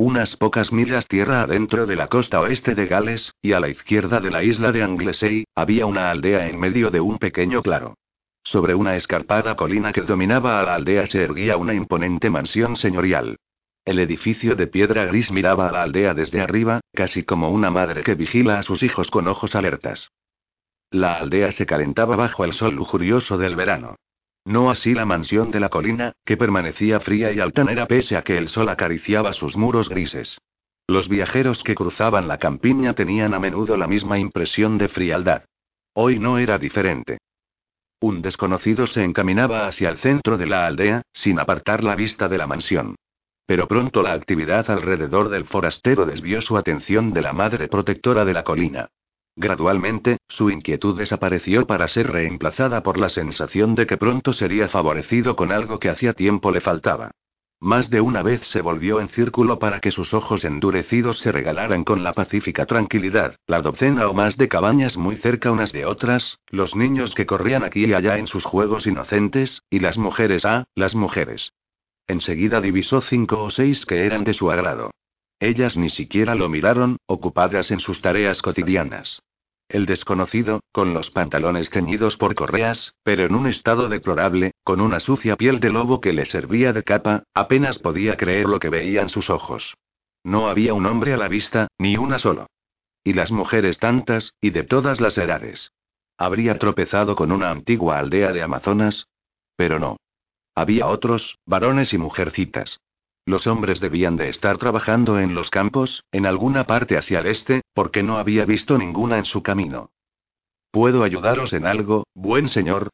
Unas pocas millas tierra adentro de la costa oeste de Gales, y a la izquierda de la isla de Anglesey, había una aldea en medio de un pequeño claro. Sobre una escarpada colina que dominaba a la aldea se erguía una imponente mansión señorial. El edificio de piedra gris miraba a la aldea desde arriba, casi como una madre que vigila a sus hijos con ojos alertas. La aldea se calentaba bajo el sol lujurioso del verano. No así la mansión de la colina, que permanecía fría y altanera pese a que el sol acariciaba sus muros grises. Los viajeros que cruzaban la campiña tenían a menudo la misma impresión de frialdad. Hoy no era diferente. Un desconocido se encaminaba hacia el centro de la aldea, sin apartar la vista de la mansión. Pero pronto la actividad alrededor del forastero desvió su atención de la madre protectora de la colina. Gradualmente, su inquietud desapareció para ser reemplazada por la sensación de que pronto sería favorecido con algo que hacía tiempo le faltaba. Más de una vez se volvió en círculo para que sus ojos endurecidos se regalaran con la pacífica tranquilidad, la docena o más de cabañas muy cerca unas de otras, los niños que corrían aquí y allá en sus juegos inocentes, y las mujeres ah, las mujeres. Enseguida divisó cinco o seis que eran de su agrado. Ellas ni siquiera lo miraron, ocupadas en sus tareas cotidianas. El desconocido, con los pantalones ceñidos por correas, pero en un estado deplorable, con una sucia piel de lobo que le servía de capa, apenas podía creer lo que veían sus ojos. No había un hombre a la vista, ni una solo. Y las mujeres tantas, y de todas las edades. ¿Habría tropezado con una antigua aldea de Amazonas? Pero no. Había otros, varones y mujercitas. Los hombres debían de estar trabajando en los campos, en alguna parte hacia el este, porque no había visto ninguna en su camino. ¿Puedo ayudaros en algo, buen señor?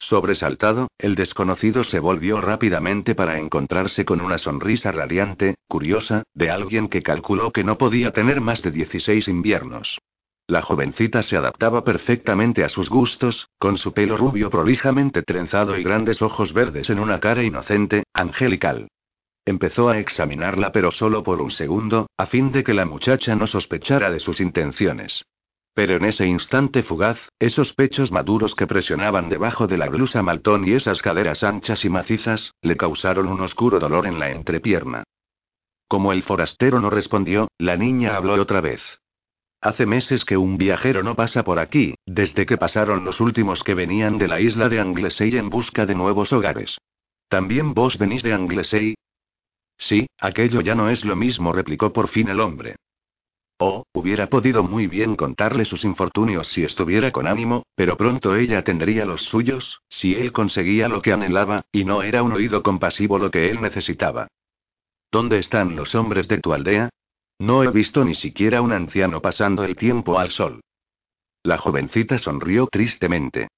Sobresaltado, el desconocido se volvió rápidamente para encontrarse con una sonrisa radiante, curiosa, de alguien que calculó que no podía tener más de 16 inviernos. La jovencita se adaptaba perfectamente a sus gustos, con su pelo rubio prolijamente trenzado y grandes ojos verdes en una cara inocente, angelical. Empezó a examinarla pero solo por un segundo, a fin de que la muchacha no sospechara de sus intenciones. Pero en ese instante fugaz, esos pechos maduros que presionaban debajo de la blusa maltón y esas caderas anchas y macizas, le causaron un oscuro dolor en la entrepierna. Como el forastero no respondió, la niña habló otra vez. Hace meses que un viajero no pasa por aquí, desde que pasaron los últimos que venían de la isla de Anglesey en busca de nuevos hogares. ¿También vos venís de Anglesey? Sí, aquello ya no es lo mismo, replicó por fin el hombre. Oh, hubiera podido muy bien contarle sus infortunios si estuviera con ánimo, pero pronto ella tendría los suyos, si él conseguía lo que anhelaba, y no era un oído compasivo lo que él necesitaba. ¿Dónde están los hombres de tu aldea? No he visto ni siquiera un anciano pasando el tiempo al sol. La jovencita sonrió tristemente.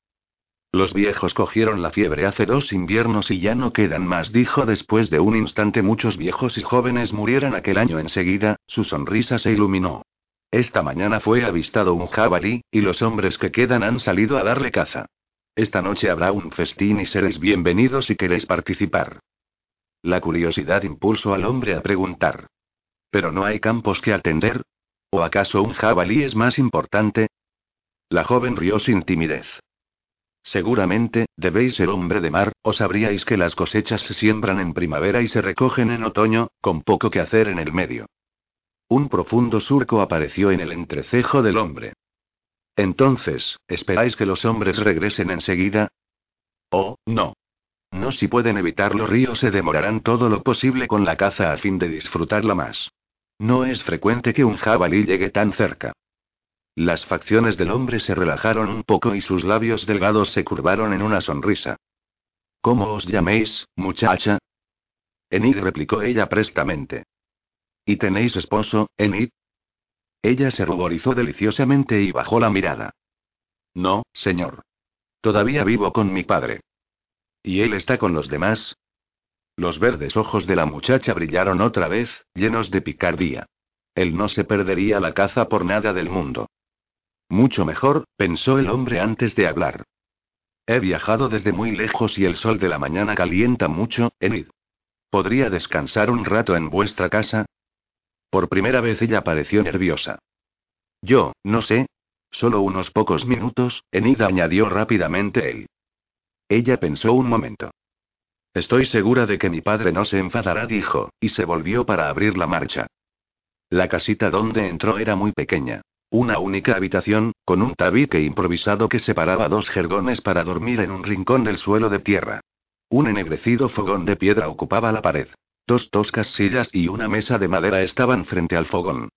Los viejos cogieron la fiebre hace dos inviernos y ya no quedan más, dijo después de un instante muchos viejos y jóvenes murieron aquel año enseguida, su sonrisa se iluminó. Esta mañana fue avistado un jabalí, y los hombres que quedan han salido a darle caza. Esta noche habrá un festín y seréis bienvenidos si queréis participar. La curiosidad impulsó al hombre a preguntar. ¿Pero no hay campos que atender? ¿O acaso un jabalí es más importante? La joven rió sin timidez. Seguramente, debéis ser hombre de mar, o sabríais que las cosechas se siembran en primavera y se recogen en otoño, con poco que hacer en el medio. Un profundo surco apareció en el entrecejo del hombre. Entonces, ¿esperáis que los hombres regresen enseguida? Oh, no. No si pueden evitar los ríos se demorarán todo lo posible con la caza a fin de disfrutarla más. No es frecuente que un jabalí llegue tan cerca. Las facciones del hombre se relajaron un poco y sus labios delgados se curvaron en una sonrisa. ¿Cómo os llaméis, muchacha? Enid replicó ella prestamente. ¿Y tenéis esposo, Enid? Ella se ruborizó deliciosamente y bajó la mirada. No, señor. Todavía vivo con mi padre. ¿Y él está con los demás? Los verdes ojos de la muchacha brillaron otra vez, llenos de picardía. Él no se perdería la caza por nada del mundo. Mucho mejor, pensó el hombre antes de hablar. He viajado desde muy lejos y el sol de la mañana calienta mucho, Enid. ¿Podría descansar un rato en vuestra casa? Por primera vez ella pareció nerviosa. Yo, no sé. Solo unos pocos minutos, Enid añadió rápidamente él. Ella pensó un momento. Estoy segura de que mi padre no se enfadará, dijo, y se volvió para abrir la marcha. La casita donde entró era muy pequeña. Una única habitación, con un tabique improvisado que separaba dos jergones para dormir en un rincón del suelo de tierra. Un ennegrecido fogón de piedra ocupaba la pared. Dos toscas sillas y una mesa de madera estaban frente al fogón.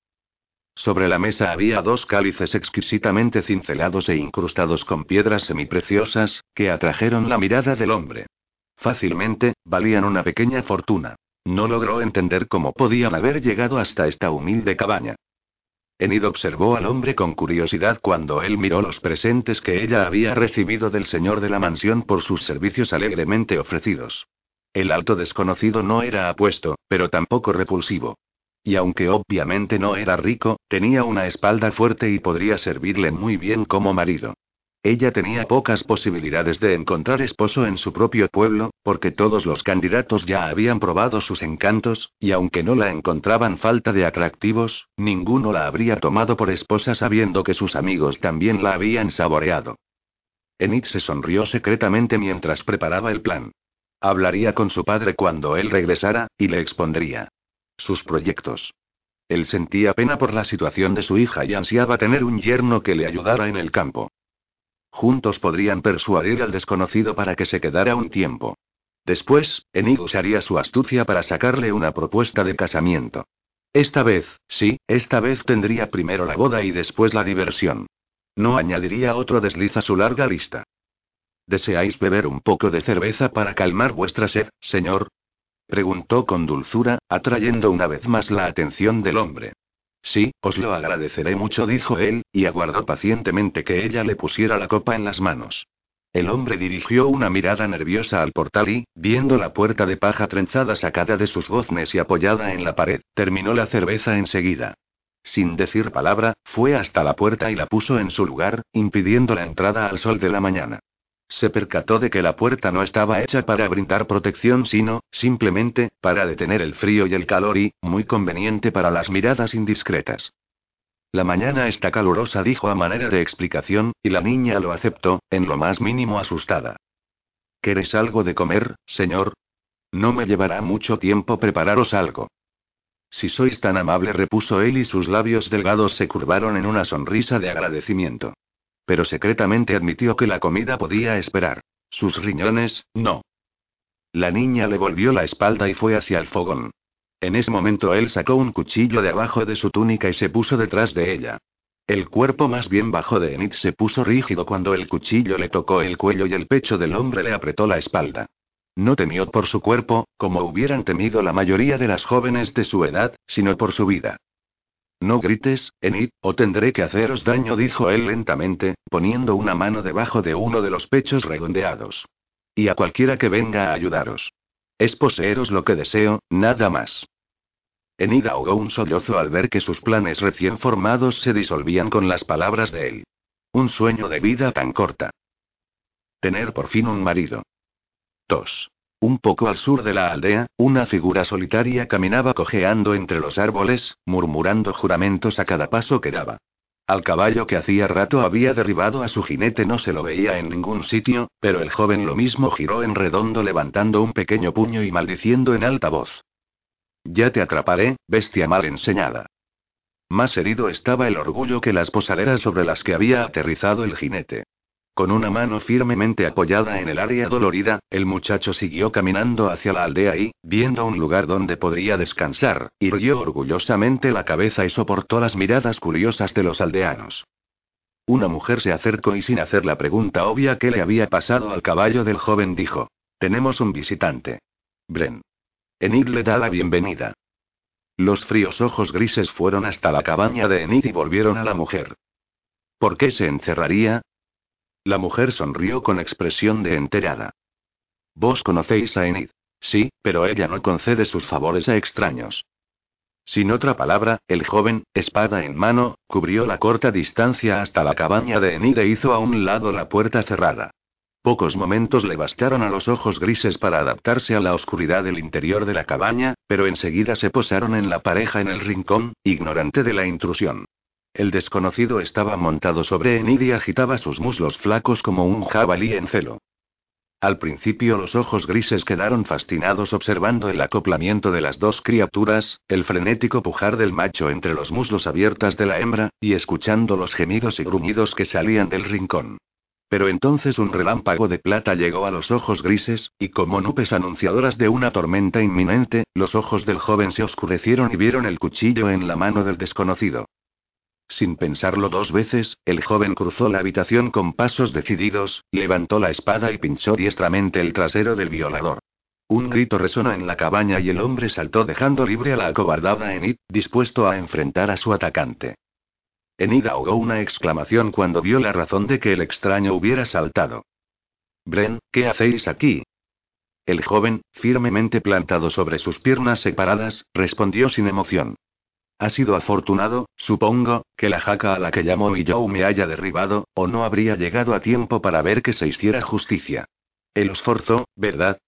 Sobre la mesa había dos cálices exquisitamente cincelados e incrustados con piedras semipreciosas, que atrajeron la mirada del hombre. Fácilmente, valían una pequeña fortuna. No logró entender cómo podían haber llegado hasta esta humilde cabaña. Enid observó al hombre con curiosidad cuando él miró los presentes que ella había recibido del señor de la mansión por sus servicios alegremente ofrecidos. El alto desconocido no era apuesto, pero tampoco repulsivo. Y aunque obviamente no era rico, tenía una espalda fuerte y podría servirle muy bien como marido. Ella tenía pocas posibilidades de encontrar esposo en su propio pueblo, porque todos los candidatos ya habían probado sus encantos, y aunque no la encontraban falta de atractivos, ninguno la habría tomado por esposa sabiendo que sus amigos también la habían saboreado. Enid se sonrió secretamente mientras preparaba el plan. Hablaría con su padre cuando él regresara, y le expondría sus proyectos. Él sentía pena por la situación de su hija y ansiaba tener un yerno que le ayudara en el campo. Juntos podrían persuadir al desconocido para que se quedara un tiempo. Después, Enid usaría su astucia para sacarle una propuesta de casamiento. Esta vez, sí, esta vez tendría primero la boda y después la diversión. No añadiría otro desliz a su larga lista. ¿Deseáis beber un poco de cerveza para calmar vuestra sed, señor? Preguntó con dulzura, atrayendo una vez más la atención del hombre. Sí, os lo agradeceré mucho, dijo él, y aguardó pacientemente que ella le pusiera la copa en las manos. El hombre dirigió una mirada nerviosa al portal y, viendo la puerta de paja trenzada sacada de sus goznes y apoyada en la pared, terminó la cerveza enseguida. Sin decir palabra, fue hasta la puerta y la puso en su lugar, impidiendo la entrada al sol de la mañana. Se percató de que la puerta no estaba hecha para brindar protección, sino, simplemente, para detener el frío y el calor y, muy conveniente para las miradas indiscretas. La mañana está calurosa, dijo a manera de explicación, y la niña lo aceptó, en lo más mínimo asustada. ¿Queréis algo de comer, señor? No me llevará mucho tiempo prepararos algo. Si sois tan amable, repuso él y sus labios delgados se curvaron en una sonrisa de agradecimiento. Pero secretamente admitió que la comida podía esperar. Sus riñones, no. La niña le volvió la espalda y fue hacia el fogón. En ese momento él sacó un cuchillo de abajo de su túnica y se puso detrás de ella. El cuerpo más bien bajo de Enid se puso rígido cuando el cuchillo le tocó el cuello y el pecho del hombre le apretó la espalda. No temió por su cuerpo, como hubieran temido la mayoría de las jóvenes de su edad, sino por su vida. No grites, Enid, o tendré que haceros daño, dijo él lentamente, poniendo una mano debajo de uno de los pechos redondeados. Y a cualquiera que venga a ayudaros. Es poseeros lo que deseo, nada más. Enid ahogó un sollozo al ver que sus planes recién formados se disolvían con las palabras de él. Un sueño de vida tan corta. Tener por fin un marido. 2. Un poco al sur de la aldea, una figura solitaria caminaba cojeando entre los árboles, murmurando juramentos a cada paso que daba. Al caballo que hacía rato había derribado a su jinete no se lo veía en ningún sitio, pero el joven lo mismo giró en redondo levantando un pequeño puño y maldiciendo en alta voz. Ya te atraparé, bestia mal enseñada. Más herido estaba el orgullo que las posaderas sobre las que había aterrizado el jinete. Con una mano firmemente apoyada en el área dolorida, el muchacho siguió caminando hacia la aldea y, viendo un lugar donde podría descansar, irguió orgullosamente la cabeza y soportó las miradas curiosas de los aldeanos. Una mujer se acercó y sin hacer la pregunta obvia que le había pasado al caballo del joven dijo: Tenemos un visitante. Bren. Enid le da la bienvenida. Los fríos ojos grises fueron hasta la cabaña de Enid y volvieron a la mujer. ¿Por qué se encerraría? La mujer sonrió con expresión de enterada. Vos conocéis a Enid. Sí, pero ella no concede sus favores a extraños. Sin otra palabra, el joven, espada en mano, cubrió la corta distancia hasta la cabaña de Enid e hizo a un lado la puerta cerrada. Pocos momentos le bastaron a los ojos grises para adaptarse a la oscuridad del interior de la cabaña, pero enseguida se posaron en la pareja en el rincón, ignorante de la intrusión. El desconocido estaba montado sobre Enid y agitaba sus muslos flacos como un jabalí en celo. Al principio los ojos grises quedaron fascinados observando el acoplamiento de las dos criaturas, el frenético pujar del macho entre los muslos abiertas de la hembra, y escuchando los gemidos y gruñidos que salían del rincón. Pero entonces un relámpago de plata llegó a los ojos grises, y como nubes anunciadoras de una tormenta inminente, los ojos del joven se oscurecieron y vieron el cuchillo en la mano del desconocido. Sin pensarlo dos veces, el joven cruzó la habitación con pasos decididos, levantó la espada y pinchó diestramente el trasero del violador. Un grito resonó en la cabaña y el hombre saltó dejando libre a la acobardada Enid, dispuesto a enfrentar a su atacante. Enid ahogó una exclamación cuando vio la razón de que el extraño hubiera saltado. Bren, ¿qué hacéis aquí? El joven, firmemente plantado sobre sus piernas separadas, respondió sin emoción. Ha sido afortunado, supongo, que la jaca a la que llamó Joe me haya derribado, o no habría llegado a tiempo para ver que se hiciera justicia. El esfuerzo, ¿verdad?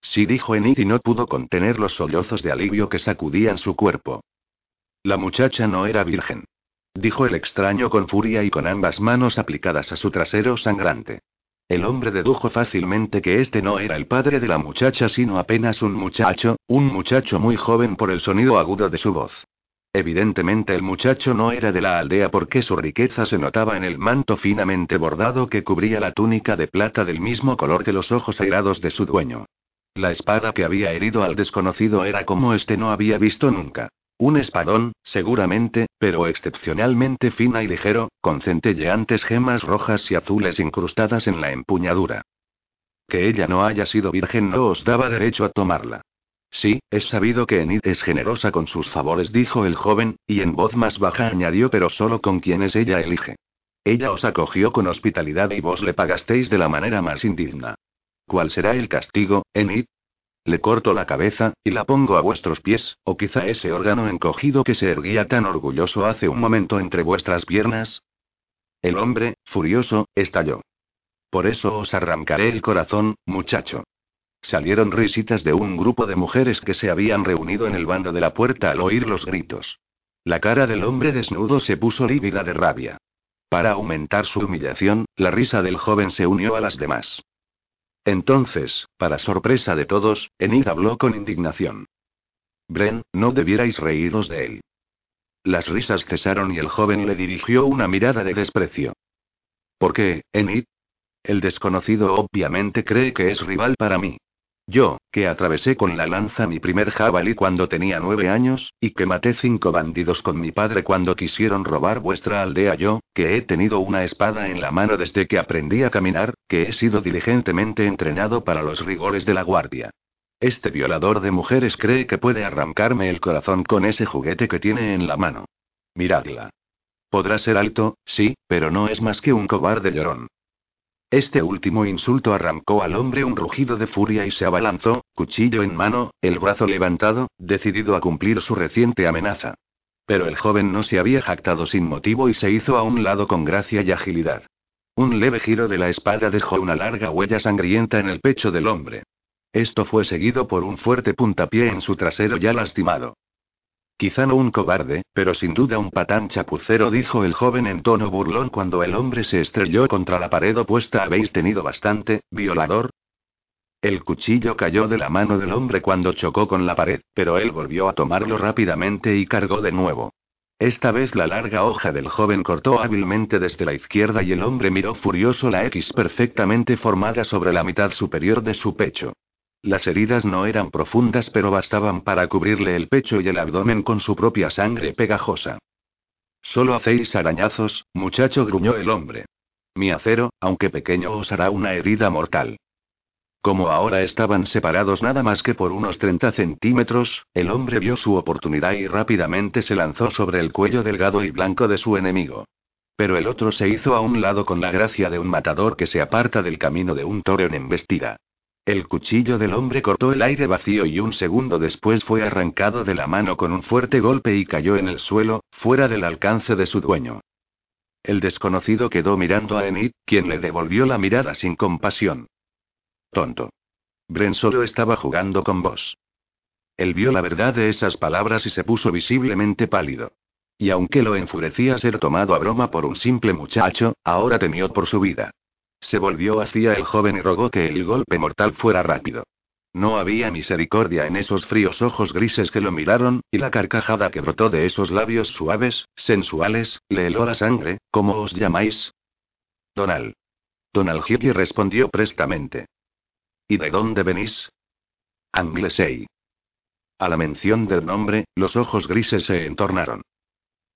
Sí, dijo Enid y no pudo contener los sollozos de alivio que sacudían su cuerpo. La muchacha no era virgen. Dijo el extraño con furia y con ambas manos aplicadas a su trasero sangrante. El hombre dedujo fácilmente que este no era el padre de la muchacha, sino apenas un muchacho, un muchacho muy joven por el sonido agudo de su voz. Evidentemente el muchacho no era de la aldea porque su riqueza se notaba en el manto finamente bordado que cubría la túnica de plata del mismo color que los ojos airados de su dueño. La espada que había herido al desconocido era como este no había visto nunca. Un espadón, seguramente, pero excepcionalmente fina y ligero, con centelleantes gemas rojas y azules incrustadas en la empuñadura. Que ella no haya sido virgen no os daba derecho a tomarla. Sí, es sabido que Enid es generosa con sus favores, dijo el joven, y en voz más baja añadió, pero solo con quienes ella elige. Ella os acogió con hospitalidad y vos le pagasteis de la manera más indigna. ¿Cuál será el castigo, Enid? Le corto la cabeza, y la pongo a vuestros pies, o quizá ese órgano encogido que se erguía tan orgulloso hace un momento entre vuestras piernas. El hombre, furioso, estalló. Por eso os arrancaré el corazón, muchacho. Salieron risitas de un grupo de mujeres que se habían reunido en el bando de la puerta al oír los gritos. La cara del hombre desnudo se puso lívida de rabia. Para aumentar su humillación, la risa del joven se unió a las demás. Entonces, para sorpresa de todos, Enid habló con indignación. Bren, no debierais reíros de él. Las risas cesaron y el joven le dirigió una mirada de desprecio. ¿Por qué, Enid? El desconocido obviamente cree que es rival para mí. Yo, que atravesé con la lanza mi primer jabalí cuando tenía nueve años, y que maté cinco bandidos con mi padre cuando quisieron robar vuestra aldea, yo, que he tenido una espada en la mano desde que aprendí a caminar, que he sido diligentemente entrenado para los rigores de la guardia. Este violador de mujeres cree que puede arrancarme el corazón con ese juguete que tiene en la mano. Miradla. Podrá ser alto, sí, pero no es más que un cobarde llorón. Este último insulto arrancó al hombre un rugido de furia y se abalanzó, cuchillo en mano, el brazo levantado, decidido a cumplir su reciente amenaza. Pero el joven no se había jactado sin motivo y se hizo a un lado con gracia y agilidad. Un leve giro de la espada dejó una larga huella sangrienta en el pecho del hombre. Esto fue seguido por un fuerte puntapié en su trasero ya lastimado. Quizá no un cobarde, pero sin duda un patán chapucero, dijo el joven en tono burlón cuando el hombre se estrelló contra la pared opuesta. ¿Habéis tenido bastante, violador? El cuchillo cayó de la mano del hombre cuando chocó con la pared, pero él volvió a tomarlo rápidamente y cargó de nuevo. Esta vez la larga hoja del joven cortó hábilmente desde la izquierda y el hombre miró furioso la X perfectamente formada sobre la mitad superior de su pecho. Las heridas no eran profundas pero bastaban para cubrirle el pecho y el abdomen con su propia sangre pegajosa. Solo hacéis arañazos, muchacho, gruñó el hombre. Mi acero, aunque pequeño, os hará una herida mortal. Como ahora estaban separados nada más que por unos 30 centímetros, el hombre vio su oportunidad y rápidamente se lanzó sobre el cuello delgado y blanco de su enemigo. Pero el otro se hizo a un lado con la gracia de un matador que se aparta del camino de un toro en embestida. El cuchillo del hombre cortó el aire vacío y un segundo después fue arrancado de la mano con un fuerte golpe y cayó en el suelo, fuera del alcance de su dueño. El desconocido quedó mirando a Enid, quien le devolvió la mirada sin compasión. Tonto. Bren solo estaba jugando con vos. Él vio la verdad de esas palabras y se puso visiblemente pálido. Y aunque lo enfurecía ser tomado a broma por un simple muchacho, ahora temió por su vida. Se volvió hacia el joven y rogó que el golpe mortal fuera rápido. No había misericordia en esos fríos ojos grises que lo miraron, y la carcajada que brotó de esos labios suaves, sensuales, le heló la sangre. ¿Cómo os llamáis? Donald. Donald Hickey respondió prestamente. ¿Y de dónde venís? Anglesey. A la mención del nombre, los ojos grises se entornaron.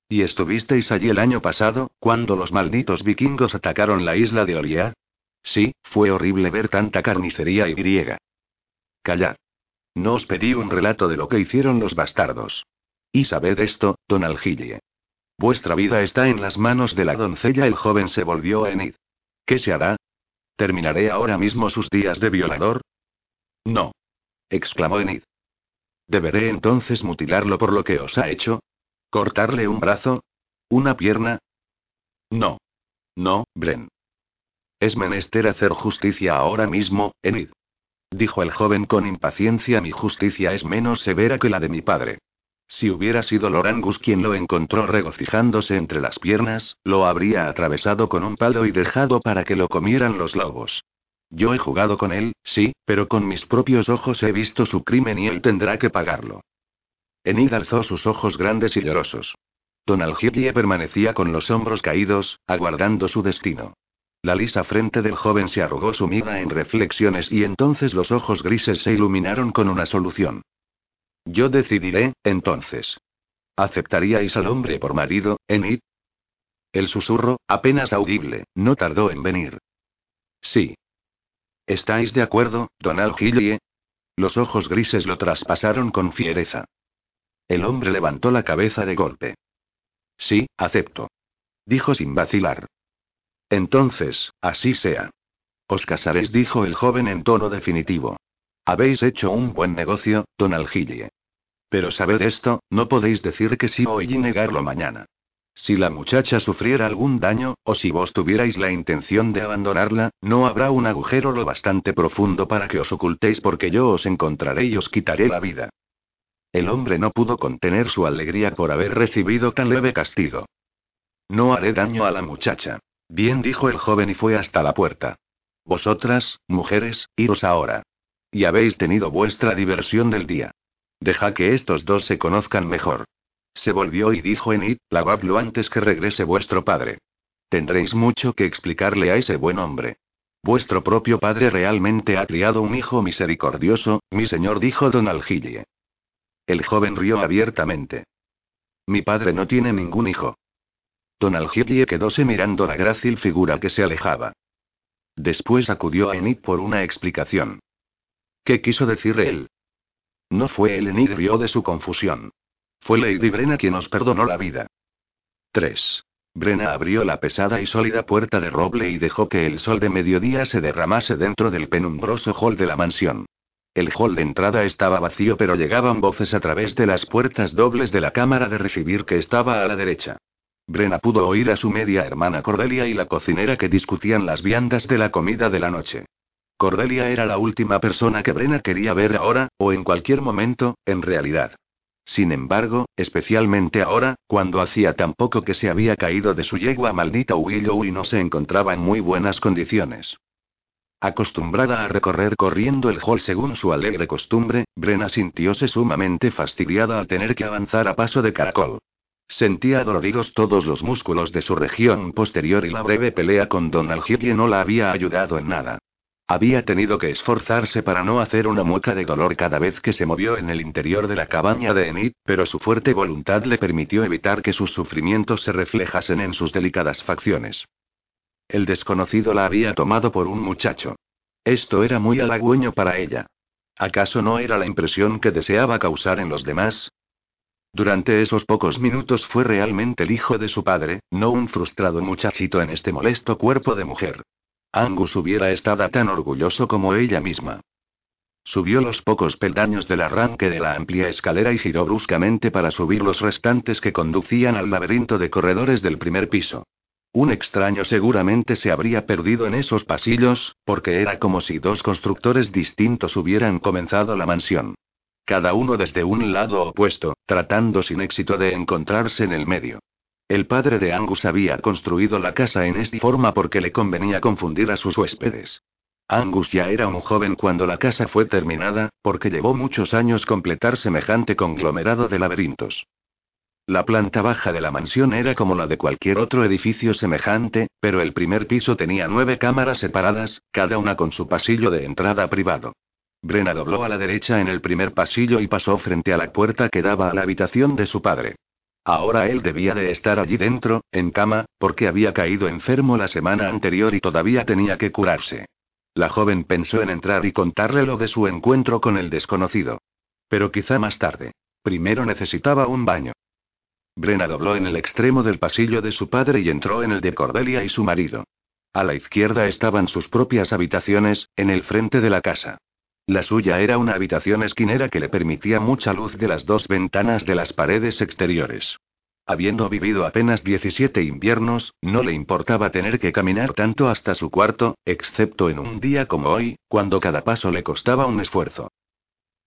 ¿Y estuvisteis allí el año pasado, cuando los malditos vikingos atacaron la isla de Oliad? Sí, fue horrible ver tanta carnicería y griega. Callad. No os pedí un relato de lo que hicieron los bastardos. Y sabed esto, don Algille. Vuestra vida está en las manos de la doncella. El joven se volvió a Enid. ¿Qué se hará? ¿Terminaré ahora mismo sus días de violador? No. exclamó Enid. ¿Deberé entonces mutilarlo por lo que os ha hecho? ¿Cortarle un brazo? ¿Una pierna? No. No, Bren. Es menester hacer justicia ahora mismo, Enid. Dijo el joven con impaciencia. Mi justicia es menos severa que la de mi padre. Si hubiera sido Lorangus quien lo encontró regocijándose entre las piernas, lo habría atravesado con un palo y dejado para que lo comieran los lobos. Yo he jugado con él, sí, pero con mis propios ojos he visto su crimen y él tendrá que pagarlo. Enid alzó sus ojos grandes y llorosos. Don Algigie permanecía con los hombros caídos, aguardando su destino. La lisa frente del joven se arrugó sumida en reflexiones y entonces los ojos grises se iluminaron con una solución. Yo decidiré, entonces. ¿Aceptaríais al hombre por marido, Enid? El susurro, apenas audible, no tardó en venir. Sí. ¿Estáis de acuerdo, don Algilie? Los ojos grises lo traspasaron con fiereza. El hombre levantó la cabeza de golpe. Sí, acepto. Dijo sin vacilar. Entonces, así sea. Os casaréis, dijo el joven en tono definitivo. Habéis hecho un buen negocio, don Algille. Pero sabed esto, no podéis decir que sí hoy y negarlo mañana. Si la muchacha sufriera algún daño, o si vos tuvierais la intención de abandonarla, no habrá un agujero lo bastante profundo para que os ocultéis porque yo os encontraré y os quitaré la vida. El hombre no pudo contener su alegría por haber recibido tan leve castigo. No haré daño a la muchacha. Bien dijo el joven y fue hasta la puerta. Vosotras, mujeres, iros ahora. Y habéis tenido vuestra diversión del día. Deja que estos dos se conozcan mejor. Se volvió y dijo Enid, lavadlo antes que regrese vuestro padre. Tendréis mucho que explicarle a ese buen hombre. Vuestro propio padre realmente ha criado un hijo misericordioso, mi señor dijo don Algille. El joven rió abiertamente. Mi padre no tiene ningún hijo. Don Algidie quedóse mirando la grácil figura que se alejaba. Después acudió a Enid por una explicación. ¿Qué quiso decir él? No fue él, Enid rió de su confusión. Fue Lady Brena quien nos perdonó la vida. 3. Brena abrió la pesada y sólida puerta de roble y dejó que el sol de mediodía se derramase dentro del penumbroso hall de la mansión. El hall de entrada estaba vacío, pero llegaban voces a través de las puertas dobles de la cámara de recibir que estaba a la derecha. Brena pudo oír a su media hermana Cordelia y la cocinera que discutían las viandas de la comida de la noche. Cordelia era la última persona que Brena quería ver ahora, o en cualquier momento, en realidad. Sin embargo, especialmente ahora, cuando hacía tan poco que se había caído de su yegua maldita Willow y no se encontraba en muy buenas condiciones. Acostumbrada a recorrer corriendo el hall según su alegre costumbre, Brena sintióse sumamente fastidiada al tener que avanzar a paso de caracol. Sentía doloridos todos los músculos de su región posterior y la breve pelea con Don Algigie no la había ayudado en nada. Había tenido que esforzarse para no hacer una mueca de dolor cada vez que se movió en el interior de la cabaña de Enid, pero su fuerte voluntad le permitió evitar que sus sufrimientos se reflejasen en sus delicadas facciones. El desconocido la había tomado por un muchacho. Esto era muy halagüeño para ella. ¿Acaso no era la impresión que deseaba causar en los demás? Durante esos pocos minutos fue realmente el hijo de su padre, no un frustrado muchachito en este molesto cuerpo de mujer. Angus hubiera estado tan orgulloso como ella misma. Subió los pocos peldaños del arranque de la amplia escalera y giró bruscamente para subir los restantes que conducían al laberinto de corredores del primer piso. Un extraño seguramente se habría perdido en esos pasillos, porque era como si dos constructores distintos hubieran comenzado la mansión. Cada uno desde un lado opuesto, tratando sin éxito de encontrarse en el medio. El padre de Angus había construido la casa en esta forma porque le convenía confundir a sus huéspedes. Angus ya era un joven cuando la casa fue terminada, porque llevó muchos años completar semejante conglomerado de laberintos. La planta baja de la mansión era como la de cualquier otro edificio semejante, pero el primer piso tenía nueve cámaras separadas, cada una con su pasillo de entrada privado. Brenna dobló a la derecha en el primer pasillo y pasó frente a la puerta que daba a la habitación de su padre. Ahora él debía de estar allí dentro, en cama, porque había caído enfermo la semana anterior y todavía tenía que curarse. La joven pensó en entrar y contarle lo de su encuentro con el desconocido. Pero quizá más tarde. Primero necesitaba un baño. Brena dobló en el extremo del pasillo de su padre y entró en el de Cordelia y su marido. A la izquierda estaban sus propias habitaciones, en el frente de la casa. La suya era una habitación esquinera que le permitía mucha luz de las dos ventanas de las paredes exteriores. Habiendo vivido apenas 17 inviernos, no le importaba tener que caminar tanto hasta su cuarto, excepto en un día como hoy, cuando cada paso le costaba un esfuerzo.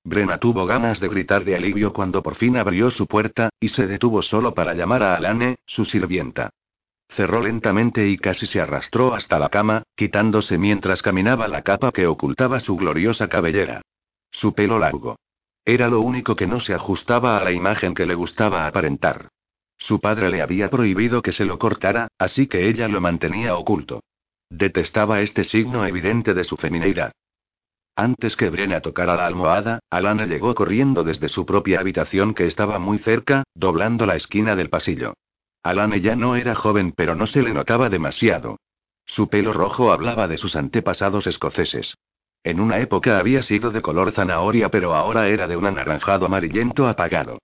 Brena tuvo ganas de gritar de alivio cuando por fin abrió su puerta, y se detuvo solo para llamar a Alane, su sirvienta. Cerró lentamente y casi se arrastró hasta la cama, quitándose mientras caminaba la capa que ocultaba su gloriosa cabellera. Su pelo largo. Era lo único que no se ajustaba a la imagen que le gustaba aparentar. Su padre le había prohibido que se lo cortara, así que ella lo mantenía oculto. Detestaba este signo evidente de su feminidad. Antes que Brena tocara la almohada, Alana llegó corriendo desde su propia habitación que estaba muy cerca, doblando la esquina del pasillo. Alana ya no era joven pero no se le notaba demasiado. Su pelo rojo hablaba de sus antepasados escoceses. En una época había sido de color zanahoria pero ahora era de un anaranjado amarillento apagado.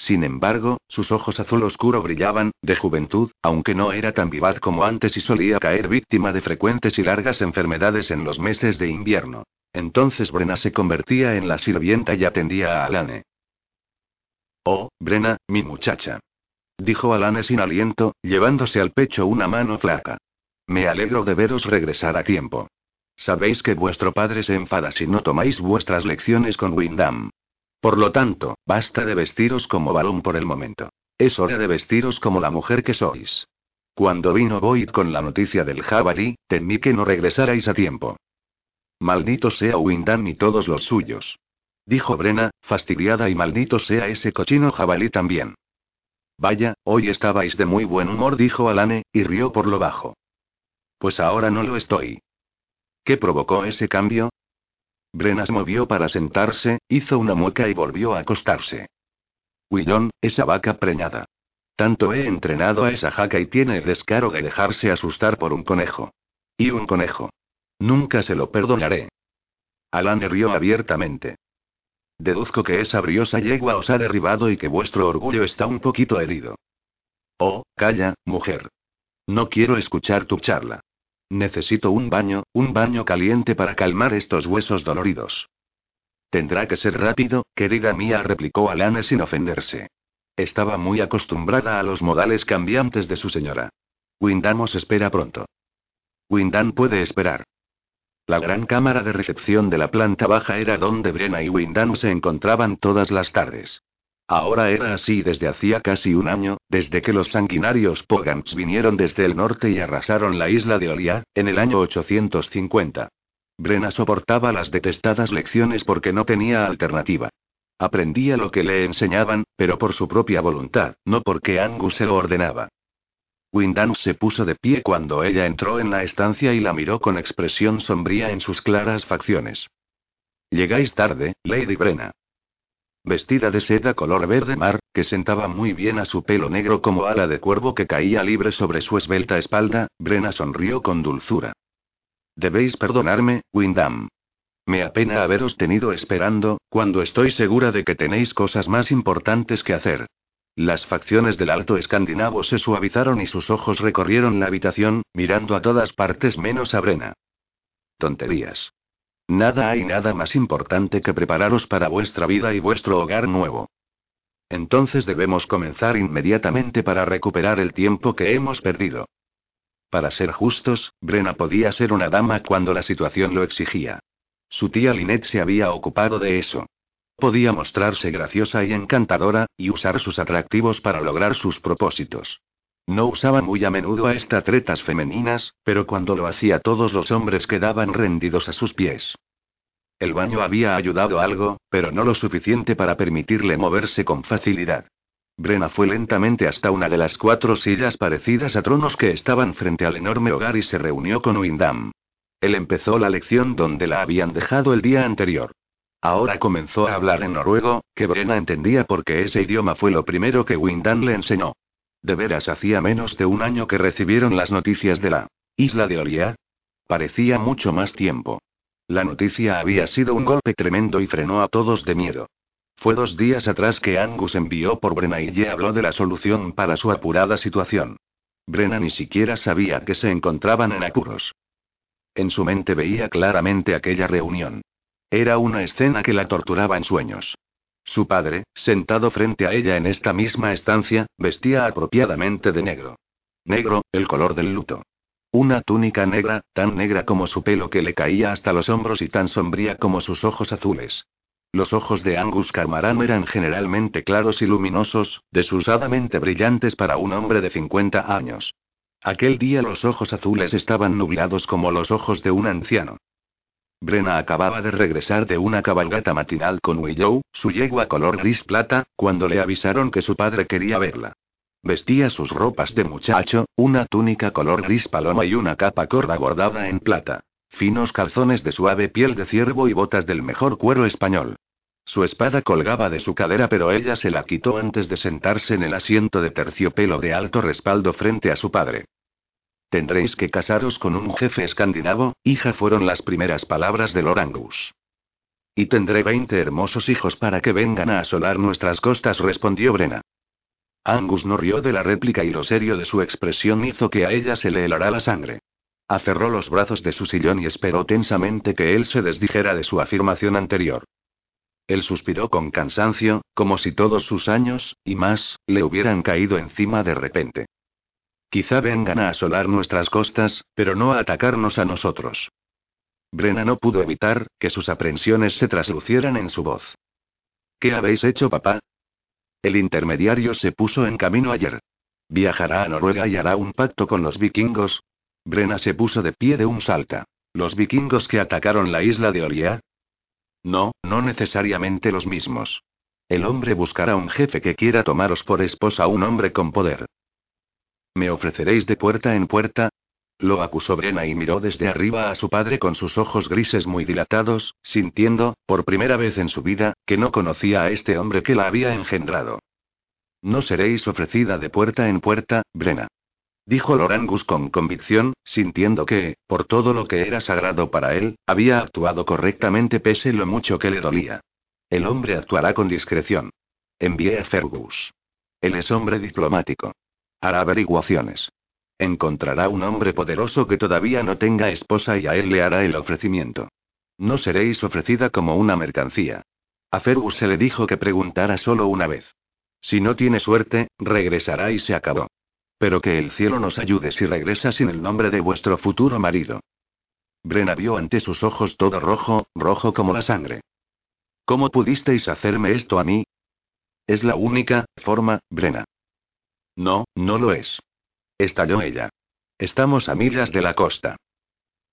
Sin embargo, sus ojos azul oscuro brillaban, de juventud, aunque no era tan vivaz como antes y solía caer víctima de frecuentes y largas enfermedades en los meses de invierno. Entonces Brena se convertía en la sirvienta y atendía a Alane. Oh, Brena, mi muchacha. Dijo Alane sin aliento, llevándose al pecho una mano flaca. Me alegro de veros regresar a tiempo. Sabéis que vuestro padre se enfada si no tomáis vuestras lecciones con Windham. Por lo tanto, basta de vestiros como balón por el momento. Es hora de vestiros como la mujer que sois. Cuando vino Boyd con la noticia del jabalí, temí que no regresarais a tiempo. Maldito sea Windham y todos los suyos. Dijo Brena, fastidiada y maldito sea ese cochino jabalí también. Vaya, hoy estabais de muy buen humor, dijo Alane, y rió por lo bajo. Pues ahora no lo estoy. ¿Qué provocó ese cambio? Brena se movió para sentarse, hizo una mueca y volvió a acostarse. Willon, esa vaca preñada. Tanto he entrenado a esa jaca y tiene el descaro de dejarse asustar por un conejo. Y un conejo. Nunca se lo perdonaré. Alan rió abiertamente. Deduzco que esa briosa yegua os ha derribado y que vuestro orgullo está un poquito herido. Oh, calla, mujer. No quiero escuchar tu charla. Necesito un baño, un baño caliente para calmar estos huesos doloridos. Tendrá que ser rápido, querida mía, replicó Alane sin ofenderse. Estaba muy acostumbrada a los modales cambiantes de su señora. Windamos espera pronto. Windham puede esperar. La gran cámara de recepción de la planta baja era donde Brenna y Windham se encontraban todas las tardes. Ahora era así desde hacía casi un año, desde que los sanguinarios Pogans vinieron desde el norte y arrasaron la isla de Oliad, en el año 850. Brenna soportaba las detestadas lecciones porque no tenía alternativa. Aprendía lo que le enseñaban, pero por su propia voluntad, no porque Angus se lo ordenaba. Windham se puso de pie cuando ella entró en la estancia y la miró con expresión sombría en sus claras facciones. Llegáis tarde, Lady Brenna. Vestida de seda color verde mar, que sentaba muy bien a su pelo negro como ala de cuervo que caía libre sobre su esbelta espalda, Brenna sonrió con dulzura. Debéis perdonarme, Windham. Me apena haberos tenido esperando, cuando estoy segura de que tenéis cosas más importantes que hacer. Las facciones del alto escandinavo se suavizaron y sus ojos recorrieron la habitación, mirando a todas partes menos a Brena. Tonterías. Nada hay nada más importante que prepararos para vuestra vida y vuestro hogar nuevo. Entonces debemos comenzar inmediatamente para recuperar el tiempo que hemos perdido. Para ser justos, Brena podía ser una dama cuando la situación lo exigía. Su tía Lynette se había ocupado de eso. Podía mostrarse graciosa y encantadora, y usar sus atractivos para lograr sus propósitos. No usaba muy a menudo a estas tretas femeninas, pero cuando lo hacía todos los hombres quedaban rendidos a sus pies. El baño había ayudado algo, pero no lo suficiente para permitirle moverse con facilidad. Brena fue lentamente hasta una de las cuatro sillas parecidas a tronos que estaban frente al enorme hogar y se reunió con Windham. Él empezó la lección donde la habían dejado el día anterior. Ahora comenzó a hablar en noruego, que Brena entendía porque ese idioma fue lo primero que Windham le enseñó. De veras hacía menos de un año que recibieron las noticias de la isla de Oria. Parecía mucho más tiempo. La noticia había sido un golpe tremendo y frenó a todos de miedo. Fue dos días atrás que Angus envió por Brenna y habló de la solución para su apurada situación. Brenna ni siquiera sabía que se encontraban en apuros. En su mente veía claramente aquella reunión. Era una escena que la torturaba en sueños. Su padre, sentado frente a ella en esta misma estancia, vestía apropiadamente de negro. Negro, el color del luto. Una túnica negra, tan negra como su pelo que le caía hasta los hombros y tan sombría como sus ojos azules. Los ojos de Angus Carmaran eran generalmente claros y luminosos, desusadamente brillantes para un hombre de 50 años. Aquel día los ojos azules estaban nublados como los ojos de un anciano. Brena acababa de regresar de una cabalgata matinal con Willow, su yegua color gris plata, cuando le avisaron que su padre quería verla. Vestía sus ropas de muchacho, una túnica color gris paloma y una capa corda bordada en plata. Finos calzones de suave piel de ciervo y botas del mejor cuero español. Su espada colgaba de su cadera, pero ella se la quitó antes de sentarse en el asiento de terciopelo de alto respaldo frente a su padre. Tendréis que casaros con un jefe escandinavo, hija, fueron las primeras palabras de Lord Angus. Y tendré veinte hermosos hijos para que vengan a asolar nuestras costas, respondió Brena. Angus no rió de la réplica y lo serio de su expresión hizo que a ella se le helara la sangre. Aferró los brazos de su sillón y esperó tensamente que él se desdijera de su afirmación anterior. Él suspiró con cansancio, como si todos sus años, y más, le hubieran caído encima de repente. Quizá vengan a asolar nuestras costas, pero no a atacarnos a nosotros. Brena no pudo evitar que sus aprensiones se traslucieran en su voz. ¿Qué habéis hecho, papá? El intermediario se puso en camino ayer. Viajará a Noruega y hará un pacto con los vikingos. Brena se puso de pie de un salta. ¿Los vikingos que atacaron la isla de Oria? No, no necesariamente los mismos. El hombre buscará un jefe que quiera tomaros por esposa un hombre con poder. ¿Me ofreceréis de puerta en puerta? Lo acusó Brena y miró desde arriba a su padre con sus ojos grises muy dilatados, sintiendo, por primera vez en su vida, que no conocía a este hombre que la había engendrado. No seréis ofrecida de puerta en puerta, Brena. Dijo Lorangus con convicción, sintiendo que, por todo lo que era sagrado para él, había actuado correctamente pese lo mucho que le dolía. El hombre actuará con discreción. Envié a Fergus. Él es hombre diplomático. Hará averiguaciones. Encontrará un hombre poderoso que todavía no tenga esposa y a él le hará el ofrecimiento. No seréis ofrecida como una mercancía. A Fergus se le dijo que preguntara solo una vez. Si no tiene suerte, regresará y se acabó. Pero que el cielo nos ayude si regresa sin el nombre de vuestro futuro marido. Brena vio ante sus ojos todo rojo, rojo como la sangre. ¿Cómo pudisteis hacerme esto a mí? Es la única forma, Brena. No, no lo es estalló ella. Estamos a millas de la costa.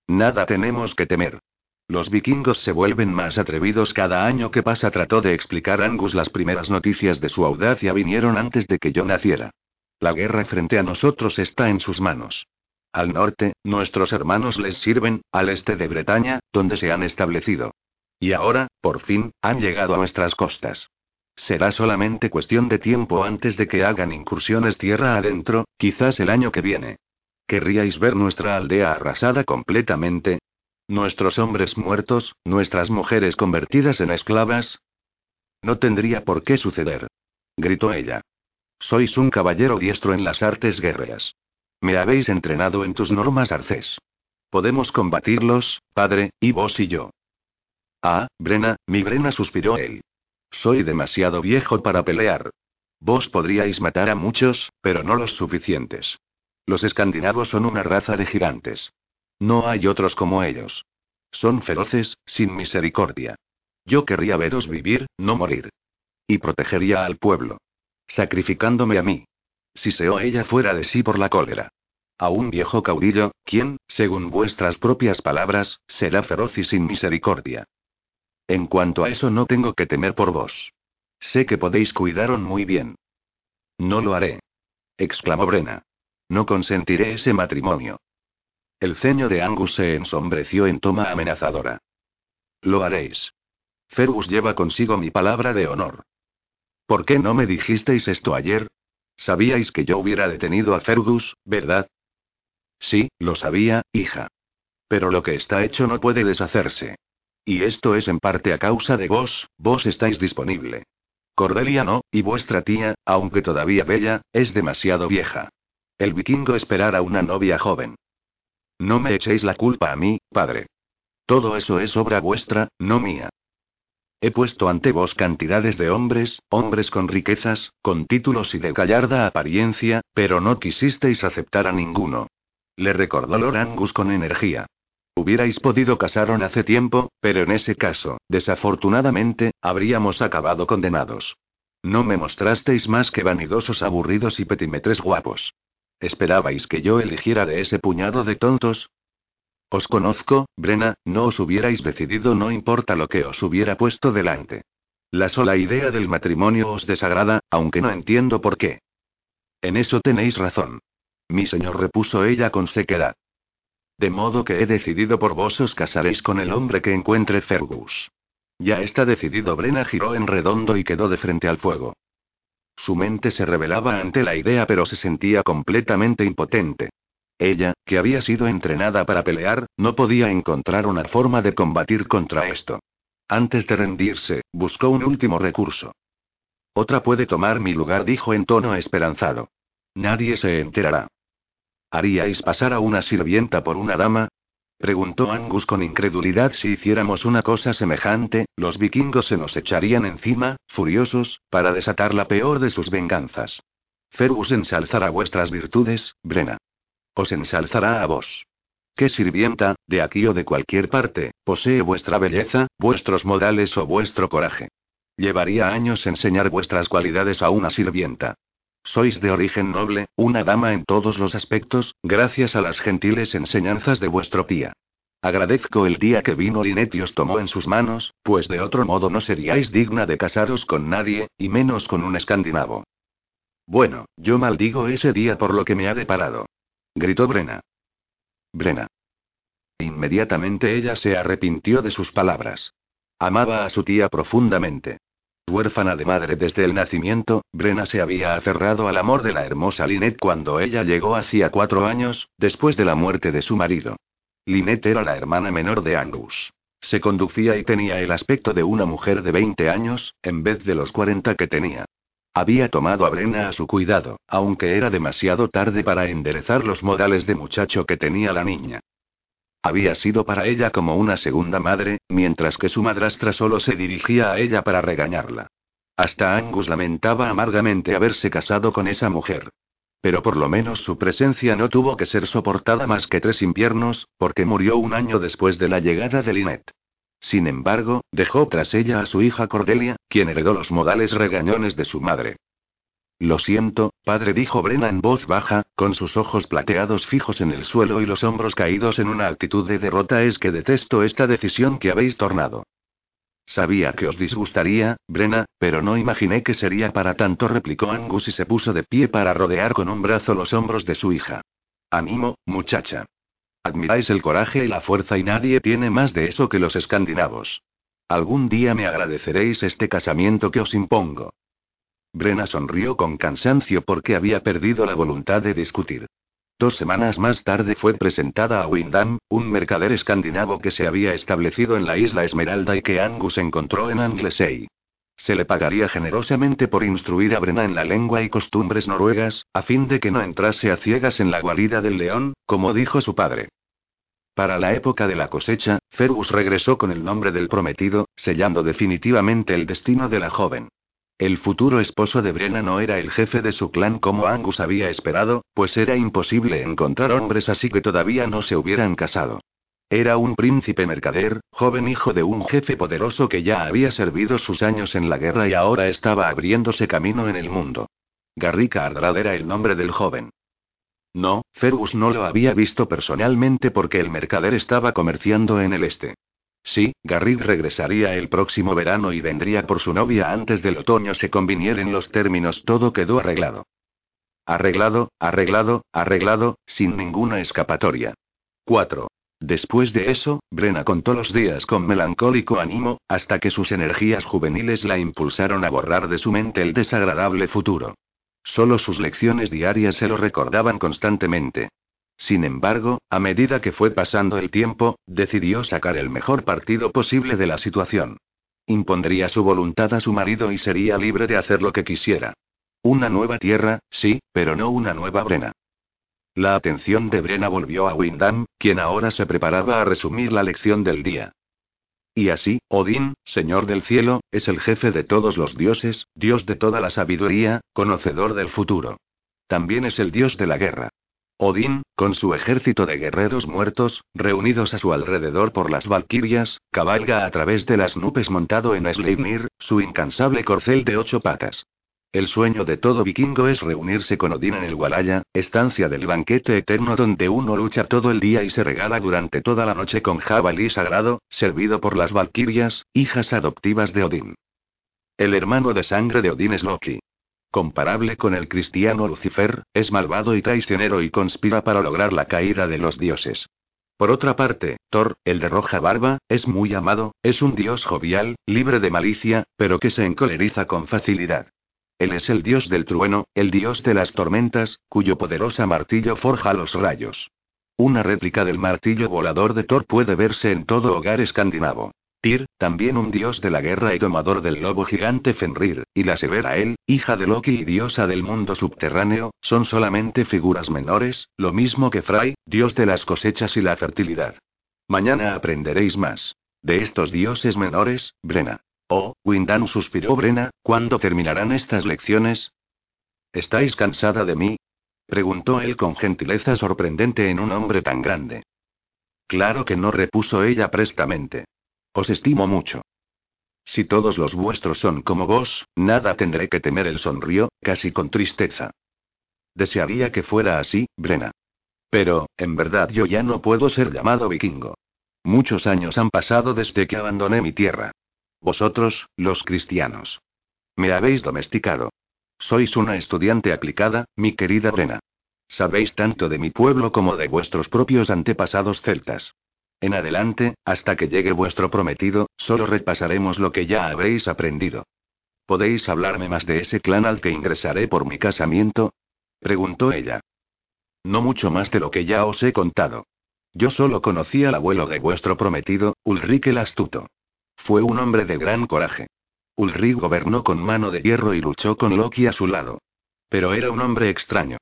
Nada tenemos que temer. Los vikingos se vuelven más atrevidos cada año que pasa, trató de explicar Angus. Las primeras noticias de su audacia vinieron antes de que yo naciera. La guerra frente a nosotros está en sus manos. Al norte, nuestros hermanos les sirven, al este de Bretaña, donde se han establecido. Y ahora, por fin, han llegado a nuestras costas. Será solamente cuestión de tiempo antes de que hagan incursiones tierra adentro, quizás el año que viene. ¿Querríais ver nuestra aldea arrasada completamente? ¿Nuestros hombres muertos, nuestras mujeres convertidas en esclavas? No tendría por qué suceder. Gritó ella. Sois un caballero diestro en las artes guerreras. Me habéis entrenado en tus normas arcés. Podemos combatirlos, padre, y vos y yo. Ah, Brena, mi Brena suspiró él. Soy demasiado viejo para pelear. Vos podríais matar a muchos, pero no los suficientes. Los escandinavos son una raza de gigantes. No hay otros como ellos. Son feroces, sin misericordia. Yo querría veros vivir, no morir. Y protegería al pueblo. Sacrificándome a mí. Si Seo ella fuera de sí por la cólera. A un viejo caudillo, quien, según vuestras propias palabras, será feroz y sin misericordia. En cuanto a eso no tengo que temer por vos. Sé que podéis cuidaron muy bien. No lo haré. exclamó Brena. No consentiré ese matrimonio. El ceño de Angus se ensombreció en toma amenazadora. Lo haréis. Fergus lleva consigo mi palabra de honor. ¿Por qué no me dijisteis esto ayer? Sabíais que yo hubiera detenido a Fergus, ¿verdad? Sí, lo sabía, hija. Pero lo que está hecho no puede deshacerse. Y esto es en parte a causa de vos, vos estáis disponible. Cordelia no, y vuestra tía, aunque todavía bella, es demasiado vieja. El vikingo esperará a una novia joven. No me echéis la culpa a mí, padre. Todo eso es obra vuestra, no mía. He puesto ante vos cantidades de hombres, hombres con riquezas, con títulos y de gallarda apariencia, pero no quisisteis aceptar a ninguno. Le recordó Lord Angus con energía. Hubierais podido casaron hace tiempo, pero en ese caso, desafortunadamente, habríamos acabado condenados. No me mostrasteis más que vanidosos aburridos y petimetres guapos. ¿Esperabais que yo eligiera de ese puñado de tontos? Os conozco, Brena, no os hubierais decidido no importa lo que os hubiera puesto delante. La sola idea del matrimonio os desagrada, aunque no entiendo por qué. En eso tenéis razón. Mi señor repuso ella con sequedad. De modo que he decidido por vos os casaréis con el hombre que encuentre Fergus. Ya está decidido. Brena giró en redondo y quedó de frente al fuego. Su mente se rebelaba ante la idea pero se sentía completamente impotente. Ella, que había sido entrenada para pelear, no podía encontrar una forma de combatir contra esto. Antes de rendirse, buscó un último recurso. Otra puede tomar mi lugar, dijo en tono esperanzado. Nadie se enterará. ¿Haríais pasar a una sirvienta por una dama? Preguntó Angus con incredulidad si hiciéramos una cosa semejante, los vikingos se nos echarían encima, furiosos, para desatar la peor de sus venganzas. Fergus ensalzará vuestras virtudes, Brena. Os ensalzará a vos. ¿Qué sirvienta, de aquí o de cualquier parte, posee vuestra belleza, vuestros modales o vuestro coraje? Llevaría años enseñar vuestras cualidades a una sirvienta. Sois de origen noble, una dama en todos los aspectos, gracias a las gentiles enseñanzas de vuestro tía. Agradezco el día que vino Linet y os tomó en sus manos, pues de otro modo no seríais digna de casaros con nadie, y menos con un escandinavo. Bueno, yo maldigo ese día por lo que me ha deparado. Gritó Brena. Brena. Inmediatamente ella se arrepintió de sus palabras. Amaba a su tía profundamente. Huérfana de madre desde el nacimiento, Brena se había aferrado al amor de la hermosa Linet cuando ella llegó hacía cuatro años, después de la muerte de su marido. Linet era la hermana menor de Angus. Se conducía y tenía el aspecto de una mujer de 20 años, en vez de los 40 que tenía. Había tomado a Brena a su cuidado, aunque era demasiado tarde para enderezar los modales de muchacho que tenía la niña. Había sido para ella como una segunda madre, mientras que su madrastra solo se dirigía a ella para regañarla. Hasta Angus lamentaba amargamente haberse casado con esa mujer. Pero por lo menos su presencia no tuvo que ser soportada más que tres inviernos, porque murió un año después de la llegada de Lynette. Sin embargo, dejó tras ella a su hija Cordelia, quien heredó los modales regañones de su madre. Lo siento, padre, dijo Brena en voz baja, con sus ojos plateados fijos en el suelo y los hombros caídos en una actitud de derrota. Es que detesto esta decisión que habéis tornado. Sabía que os disgustaría, Brena, pero no imaginé que sería para tanto, replicó Angus y se puso de pie para rodear con un brazo los hombros de su hija. Animo, muchacha. Admiráis el coraje y la fuerza y nadie tiene más de eso que los escandinavos. Algún día me agradeceréis este casamiento que os impongo. Brena sonrió con cansancio porque había perdido la voluntad de discutir. Dos semanas más tarde fue presentada a Windham, un mercader escandinavo que se había establecido en la isla Esmeralda y que Angus encontró en Anglesey. Se le pagaría generosamente por instruir a Brena en la lengua y costumbres noruegas, a fin de que no entrase a ciegas en la guarida del león, como dijo su padre. Para la época de la cosecha, Fergus regresó con el nombre del prometido, sellando definitivamente el destino de la joven. El futuro esposo de Brenna no era el jefe de su clan como Angus había esperado, pues era imposible encontrar hombres así que todavía no se hubieran casado. Era un príncipe mercader, joven hijo de un jefe poderoso que ya había servido sus años en la guerra y ahora estaba abriéndose camino en el mundo. Garrica Ardrad era el nombre del joven. No, Fergus no lo había visto personalmente porque el mercader estaba comerciando en el este. Sí, Garrick regresaría el próximo verano y vendría por su novia antes del otoño se convinieren los términos todo quedó arreglado. Arreglado, arreglado, arreglado, sin ninguna escapatoria. 4. Después de eso, Brena contó los días con melancólico ánimo, hasta que sus energías juveniles la impulsaron a borrar de su mente el desagradable futuro. Solo sus lecciones diarias se lo recordaban constantemente. Sin embargo, a medida que fue pasando el tiempo, decidió sacar el mejor partido posible de la situación. Impondría su voluntad a su marido y sería libre de hacer lo que quisiera. Una nueva tierra, sí, pero no una nueva Brena. La atención de Brena volvió a Windham, quien ahora se preparaba a resumir la lección del día. Y así, Odín, Señor del cielo, es el jefe de todos los dioses, Dios de toda la sabiduría, conocedor del futuro. También es el Dios de la guerra. Odín, con su ejército de guerreros muertos, reunidos a su alrededor por las valquirias, cabalga a través de las nubes montado en Sleipnir, su incansable corcel de ocho patas. El sueño de todo vikingo es reunirse con Odín en el Walaya, estancia del banquete eterno donde uno lucha todo el día y se regala durante toda la noche con jabalí sagrado, servido por las valquirias, hijas adoptivas de Odín. El hermano de sangre de Odín es Loki. Comparable con el cristiano Lucifer, es malvado y traicionero y conspira para lograr la caída de los dioses. Por otra parte, Thor, el de roja barba, es muy amado, es un dios jovial, libre de malicia, pero que se encoleriza con facilidad. Él es el dios del trueno, el dios de las tormentas, cuyo poderosa martillo forja los rayos. Una réplica del martillo volador de Thor puede verse en todo hogar escandinavo. Tyr, también un dios de la guerra y domador del lobo gigante Fenrir, y la severa El, hija de Loki y diosa del mundo subterráneo, son solamente figuras menores, lo mismo que Frey, dios de las cosechas y la fertilidad. Mañana aprenderéis más. De estos dioses menores, Brena. Oh, Windan suspiró Brena, ¿cuándo terminarán estas lecciones? ¿Estáis cansada de mí? preguntó él con gentileza sorprendente en un hombre tan grande. Claro que no repuso ella prestamente. Os estimo mucho. Si todos los vuestros son como vos, nada tendré que temer, el sonrió, casi con tristeza. Desearía que fuera así, Brena. Pero, en verdad yo ya no puedo ser llamado vikingo. Muchos años han pasado desde que abandoné mi tierra. Vosotros, los cristianos. Me habéis domesticado. Sois una estudiante aplicada, mi querida Brena. Sabéis tanto de mi pueblo como de vuestros propios antepasados celtas. En adelante, hasta que llegue vuestro prometido, solo repasaremos lo que ya habréis aprendido. ¿Podéis hablarme más de ese clan al que ingresaré por mi casamiento? preguntó ella. No mucho más de lo que ya os he contado. Yo solo conocí al abuelo de vuestro prometido, Ulrike el astuto. Fue un hombre de gran coraje. Ulrich gobernó con mano de hierro y luchó con Loki a su lado. Pero era un hombre extraño.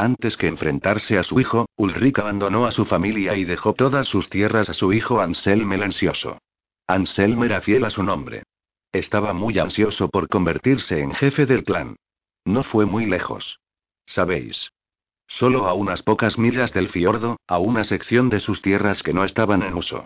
Antes que enfrentarse a su hijo, Ulrich abandonó a su familia y dejó todas sus tierras a su hijo Anselm el ansioso. Anselm era fiel a su nombre. Estaba muy ansioso por convertirse en jefe del clan. No fue muy lejos. Sabéis. Solo a unas pocas millas del fiordo, a una sección de sus tierras que no estaban en uso.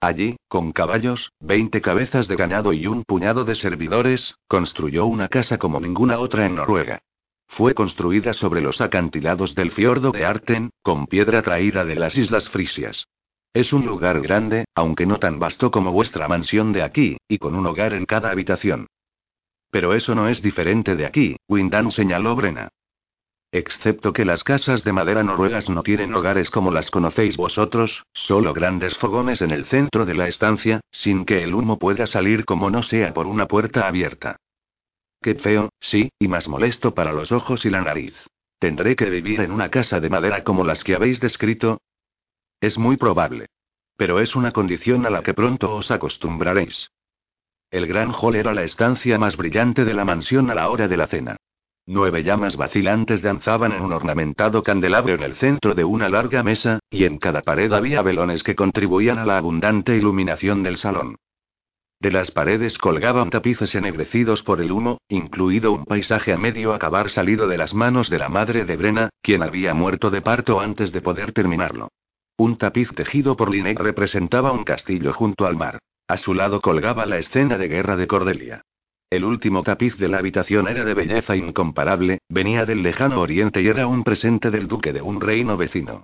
Allí, con caballos, veinte cabezas de ganado y un puñado de servidores, construyó una casa como ninguna otra en Noruega. Fue construida sobre los acantilados del fiordo de Arten, con piedra traída de las islas Frisias. Es un lugar grande, aunque no tan vasto como vuestra mansión de aquí, y con un hogar en cada habitación. Pero eso no es diferente de aquí, Windan señaló Brena. Excepto que las casas de madera noruegas no tienen hogares como las conocéis vosotros, solo grandes fogones en el centro de la estancia, sin que el humo pueda salir como no sea por una puerta abierta. Qué feo, sí, y más molesto para los ojos y la nariz. ¿Tendré que vivir en una casa de madera como las que habéis descrito? Es muy probable. Pero es una condición a la que pronto os acostumbraréis. El gran hall era la estancia más brillante de la mansión a la hora de la cena. Nueve llamas vacilantes danzaban en un ornamentado candelabro en el centro de una larga mesa, y en cada pared había velones que contribuían a la abundante iluminación del salón. De las paredes colgaban tapices ennegrecidos por el humo, incluido un paisaje a medio acabar salido de las manos de la madre de Brena, quien había muerto de parto antes de poder terminarlo. Un tapiz tejido por Linek representaba un castillo junto al mar. A su lado colgaba la escena de guerra de Cordelia. El último tapiz de la habitación era de belleza incomparable, venía del lejano oriente y era un presente del duque de un reino vecino.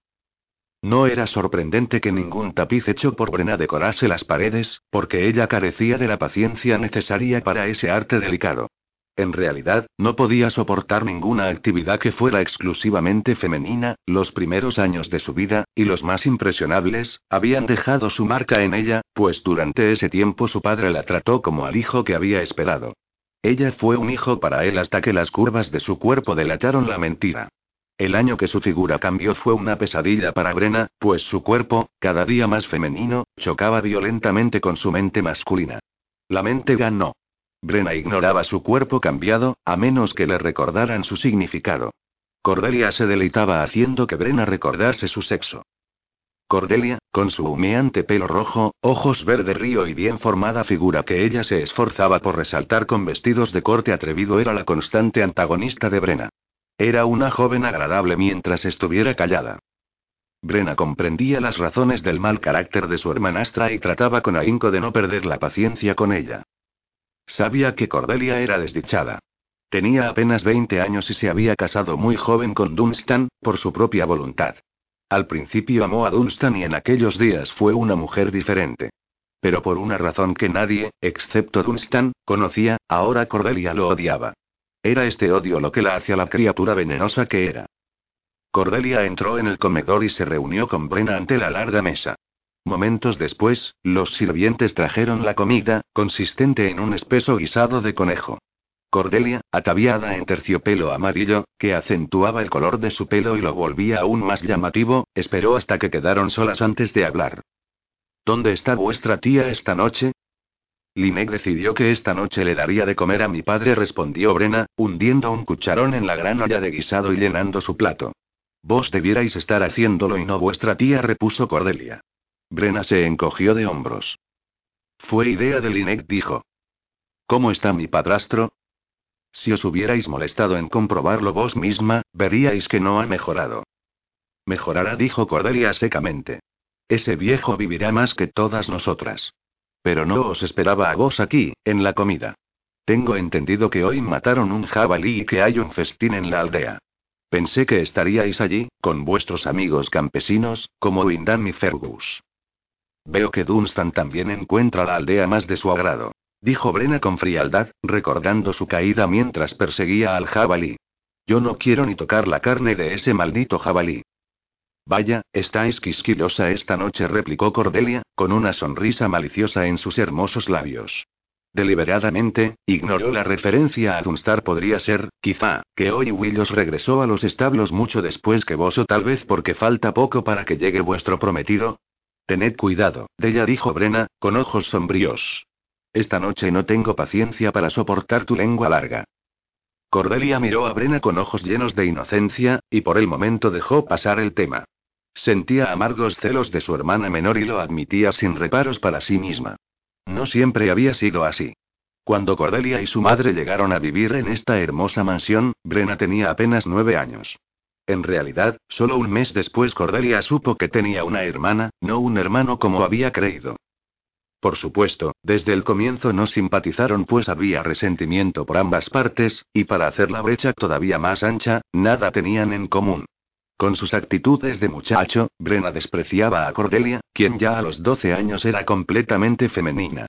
No era sorprendente que ningún tapiz hecho por Brena decorase las paredes, porque ella carecía de la paciencia necesaria para ese arte delicado. En realidad, no podía soportar ninguna actividad que fuera exclusivamente femenina, los primeros años de su vida, y los más impresionables, habían dejado su marca en ella, pues durante ese tiempo su padre la trató como al hijo que había esperado. Ella fue un hijo para él hasta que las curvas de su cuerpo delataron la mentira. El año que su figura cambió fue una pesadilla para Brena, pues su cuerpo, cada día más femenino, chocaba violentamente con su mente masculina. La mente ganó. Brena ignoraba su cuerpo cambiado, a menos que le recordaran su significado. Cordelia se deleitaba haciendo que Brena recordase su sexo. Cordelia, con su humeante pelo rojo, ojos verde río y bien formada figura que ella se esforzaba por resaltar con vestidos de corte atrevido, era la constante antagonista de Brena. Era una joven agradable mientras estuviera callada. Brena comprendía las razones del mal carácter de su hermanastra y trataba con ahínco de no perder la paciencia con ella. Sabía que Cordelia era desdichada. Tenía apenas 20 años y se había casado muy joven con Dunstan, por su propia voluntad. Al principio amó a Dunstan y en aquellos días fue una mujer diferente. Pero por una razón que nadie, excepto Dunstan, conocía, ahora Cordelia lo odiaba. Era este odio lo que la hacía la criatura venenosa que era. Cordelia entró en el comedor y se reunió con Brena ante la larga mesa. Momentos después, los sirvientes trajeron la comida, consistente en un espeso guisado de conejo. Cordelia, ataviada en terciopelo amarillo, que acentuaba el color de su pelo y lo volvía aún más llamativo, esperó hasta que quedaron solas antes de hablar. ¿Dónde está vuestra tía esta noche? Linek decidió que esta noche le daría de comer a mi padre, respondió Brena, hundiendo un cucharón en la gran olla de guisado y llenando su plato. Vos debierais estar haciéndolo y no vuestra tía, repuso Cordelia. Brena se encogió de hombros. Fue idea de Linek, dijo. ¿Cómo está mi padrastro? Si os hubierais molestado en comprobarlo vos misma, veríais que no ha mejorado. Mejorará, dijo Cordelia secamente. Ese viejo vivirá más que todas nosotras. Pero no os esperaba a vos aquí, en la comida. Tengo entendido que hoy mataron un jabalí y que hay un festín en la aldea. Pensé que estaríais allí, con vuestros amigos campesinos, como Windham y Fergus. Veo que Dunstan también encuentra la aldea más de su agrado. Dijo Brena con frialdad, recordando su caída mientras perseguía al jabalí. Yo no quiero ni tocar la carne de ese maldito jabalí. Vaya, estáis quisquilosa esta noche, replicó Cordelia, con una sonrisa maliciosa en sus hermosos labios. Deliberadamente, ignoró la referencia a Dunstar. Podría ser, quizá, que hoy Willos regresó a los establos mucho después que vos o tal vez porque falta poco para que llegue vuestro prometido, Tened cuidado, Della dijo Brena, con ojos sombríos. Esta noche no tengo paciencia para soportar tu lengua larga. Cordelia miró a Brena con ojos llenos de inocencia, y por el momento dejó pasar el tema. Sentía amargos celos de su hermana menor y lo admitía sin reparos para sí misma. No siempre había sido así. Cuando Cordelia y su madre llegaron a vivir en esta hermosa mansión, Brena tenía apenas nueve años. En realidad, solo un mes después Cordelia supo que tenía una hermana, no un hermano como había creído. Por supuesto, desde el comienzo no simpatizaron pues había resentimiento por ambas partes, y para hacer la brecha todavía más ancha, nada tenían en común. Con sus actitudes de muchacho, Brena despreciaba a Cordelia, quien ya a los 12 años era completamente femenina.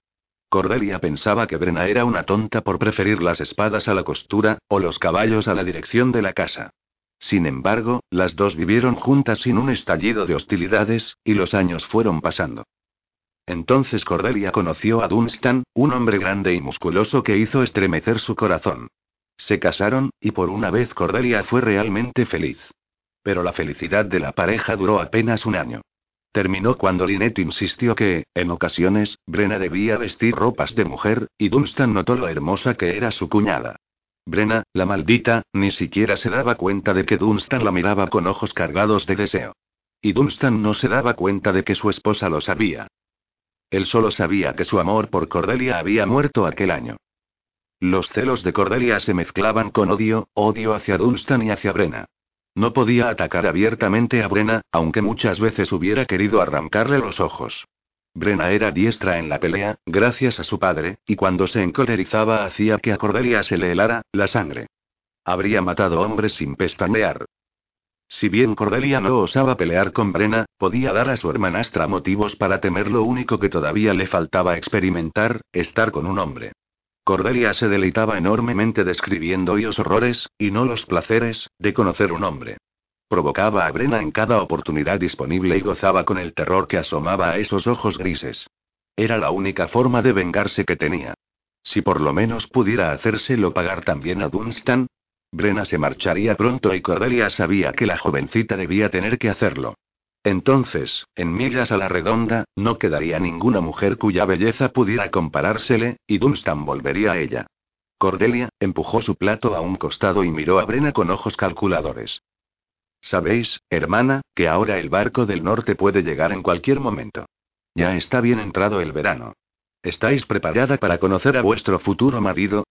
Cordelia pensaba que Brena era una tonta por preferir las espadas a la costura, o los caballos a la dirección de la casa. Sin embargo, las dos vivieron juntas sin un estallido de hostilidades, y los años fueron pasando. Entonces Cordelia conoció a Dunstan, un hombre grande y musculoso que hizo estremecer su corazón. Se casaron, y por una vez Cordelia fue realmente feliz. Pero la felicidad de la pareja duró apenas un año. Terminó cuando Lynette insistió que, en ocasiones, Brena debía vestir ropas de mujer, y Dunstan notó lo hermosa que era su cuñada. Brena, la maldita, ni siquiera se daba cuenta de que Dunstan la miraba con ojos cargados de deseo. Y Dunstan no se daba cuenta de que su esposa lo sabía. Él solo sabía que su amor por Cordelia había muerto aquel año. Los celos de Cordelia se mezclaban con odio, odio hacia Dunstan y hacia Brena. No podía atacar abiertamente a Brena, aunque muchas veces hubiera querido arrancarle los ojos. Brena era diestra en la pelea, gracias a su padre, y cuando se encolerizaba hacía que a Cordelia se le helara la sangre. Habría matado hombres sin pestañear. Si bien Cordelia no osaba pelear con Brena, podía dar a su hermanastra motivos para temer lo único que todavía le faltaba experimentar, estar con un hombre. Cordelia se deleitaba enormemente describiendo los horrores, y no los placeres, de conocer un hombre. Provocaba a Brena en cada oportunidad disponible y gozaba con el terror que asomaba a esos ojos grises. Era la única forma de vengarse que tenía. Si por lo menos pudiera hacérselo pagar también a Dunstan. Brena se marcharía pronto y Cordelia sabía que la jovencita debía tener que hacerlo. Entonces, en millas a la redonda, no quedaría ninguna mujer cuya belleza pudiera comparársele, y Dunstan volvería a ella. Cordelia, empujó su plato a un costado y miró a Brena con ojos calculadores. Sabéis, hermana, que ahora el barco del norte puede llegar en cualquier momento. Ya está bien entrado el verano. ¿Estáis preparada para conocer a vuestro futuro marido?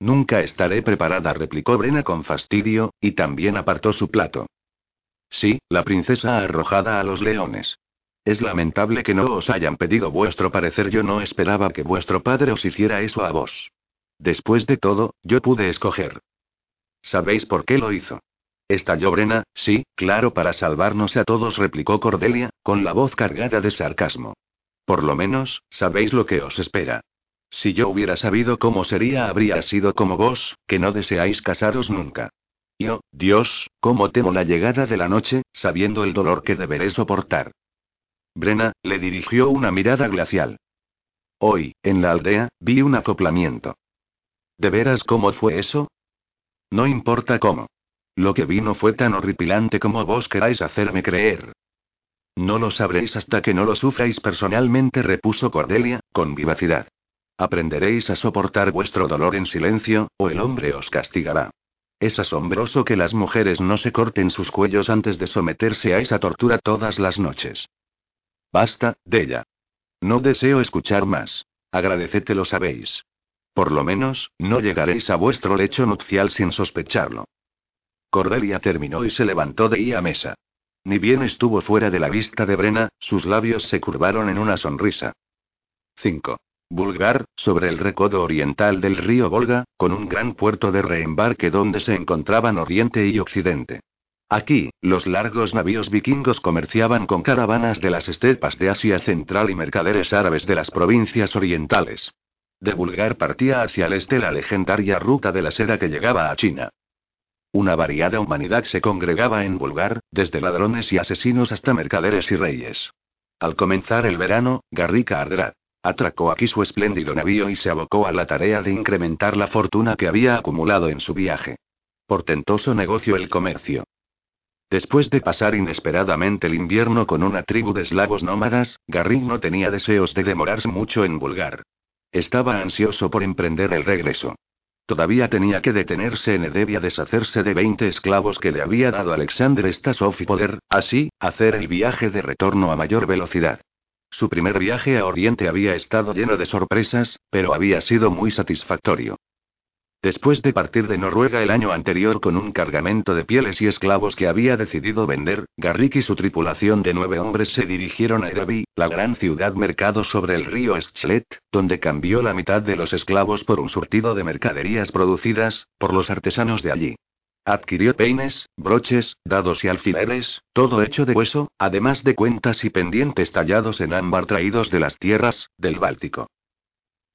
Nunca estaré preparada, replicó Brena con fastidio, y también apartó su plato. Sí, la princesa arrojada a los leones. Es lamentable que no os hayan pedido vuestro parecer. Yo no esperaba que vuestro padre os hiciera eso a vos. Después de todo, yo pude escoger. ¿Sabéis por qué lo hizo? Estalló Brena, sí, claro, para salvarnos a todos, replicó Cordelia, con la voz cargada de sarcasmo. Por lo menos, sabéis lo que os espera. Si yo hubiera sabido cómo sería, habría sido como vos, que no deseáis casaros nunca. Yo, Dios, cómo temo la llegada de la noche, sabiendo el dolor que deberé soportar. Brena, le dirigió una mirada glacial. Hoy, en la aldea, vi un acoplamiento. ¿De veras cómo fue eso? No importa cómo. Lo que vi no fue tan horripilante como vos queráis hacerme creer. No lo sabréis hasta que no lo sufráis personalmente, repuso Cordelia, con vivacidad. Aprenderéis a soportar vuestro dolor en silencio, o el hombre os castigará. Es asombroso que las mujeres no se corten sus cuellos antes de someterse a esa tortura todas las noches. Basta, Della. No deseo escuchar más. Agradecete lo sabéis. Por lo menos, no llegaréis a vuestro lecho nupcial sin sospecharlo. Cordelia terminó y se levantó de ahí a mesa. Ni bien estuvo fuera de la vista de Brena, sus labios se curvaron en una sonrisa. 5. Bulgar, sobre el recodo oriental del río Volga, con un gran puerto de reembarque donde se encontraban Oriente y Occidente. Aquí, los largos navíos vikingos comerciaban con caravanas de las estepas de Asia Central y mercaderes árabes de las provincias orientales. De Bulgar partía hacia el este la legendaria ruta de la seda que llegaba a China. Una variada humanidad se congregaba en Bulgar, desde ladrones y asesinos hasta mercaderes y reyes. Al comenzar el verano, Garrica Ardrat Atracó aquí su espléndido navío y se abocó a la tarea de incrementar la fortuna que había acumulado en su viaje. Portentoso negocio el comercio. Después de pasar inesperadamente el invierno con una tribu de eslavos nómadas, Garrin no tenía deseos de demorarse mucho en Bulgar. Estaba ansioso por emprender el regreso. Todavía tenía que detenerse en Edeb y deshacerse de 20 esclavos que le había dado Alexander Stasov y poder, así, hacer el viaje de retorno a mayor velocidad. Su primer viaje a Oriente había estado lleno de sorpresas, pero había sido muy satisfactorio. Después de partir de Noruega el año anterior con un cargamento de pieles y esclavos que había decidido vender, Garrick y su tripulación de nueve hombres se dirigieron a Erabi, la gran ciudad mercado sobre el río Schlet, donde cambió la mitad de los esclavos por un surtido de mercaderías producidas por los artesanos de allí. Adquirió peines, broches, dados y alfileres, todo hecho de hueso, además de cuentas y pendientes tallados en ámbar traídos de las tierras, del Báltico.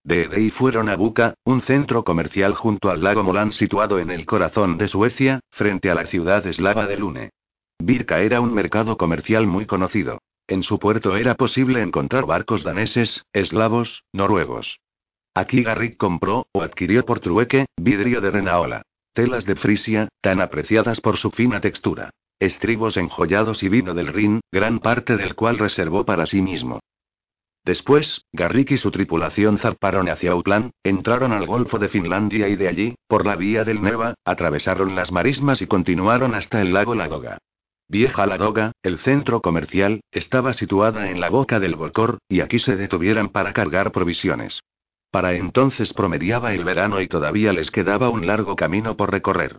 De ahí fueron a Buca, un centro comercial junto al lago Molán situado en el corazón de Suecia, frente a la ciudad eslava de Lune. Birka era un mercado comercial muy conocido. En su puerto era posible encontrar barcos daneses, eslavos, noruegos. Aquí Garrick compró, o adquirió por trueque, vidrio de Renaola. Telas de Frisia, tan apreciadas por su fina textura. Estribos enjollados y vino del Rin, gran parte del cual reservó para sí mismo. Después, Garrick y su tripulación zarparon hacia Outland, entraron al Golfo de Finlandia y de allí, por la vía del Neva, atravesaron las marismas y continuaron hasta el lago Ladoga. Vieja Ladoga, el centro comercial, estaba situada en la boca del Volcor, y aquí se detuvieran para cargar provisiones. Para entonces promediaba el verano y todavía les quedaba un largo camino por recorrer.